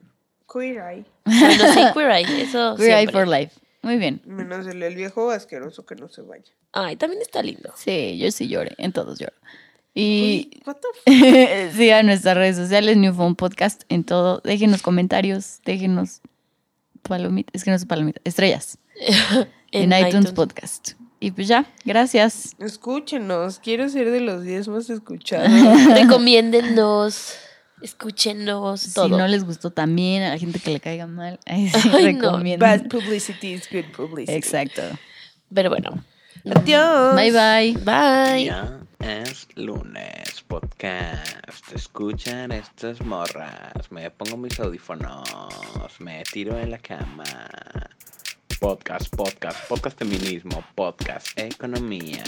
[SPEAKER 4] queer Eye.
[SPEAKER 3] Bueno, sí, Queer Eye, eso
[SPEAKER 2] Queer Eye for Life. Muy bien.
[SPEAKER 4] Menos el, el viejo asqueroso que no se vaya.
[SPEAKER 3] Ay, también está lindo.
[SPEAKER 2] Sí, yo sí lloré. En todos lloro. Y <laughs> sigan nuestras redes sociales, New Phone Podcast, en todo. Déjenos comentarios, déjenos palomitas, es que no es palomita, estrellas <laughs> en, iTunes, Podcast. Y pues ya, gracias.
[SPEAKER 4] Escúchenos. Quiero ser de los 10 más escuchados. <laughs>
[SPEAKER 3] Recomiéndennos, escúchenos, todo.
[SPEAKER 2] Si no les gustó también, a la gente que le caiga mal, ahí <laughs> sí
[SPEAKER 3] Ay, no.
[SPEAKER 4] Bad publicity is good publicity.
[SPEAKER 2] Exacto.
[SPEAKER 3] Pero bueno.
[SPEAKER 4] Adiós.
[SPEAKER 2] Bye bye.
[SPEAKER 3] Bye.
[SPEAKER 1] Ya es lunes, podcast. Escuchan estas morras. Me pongo mis audífonos. Me tiro en la cama. Podcast, podcast, podcast feminismo, podcast economía.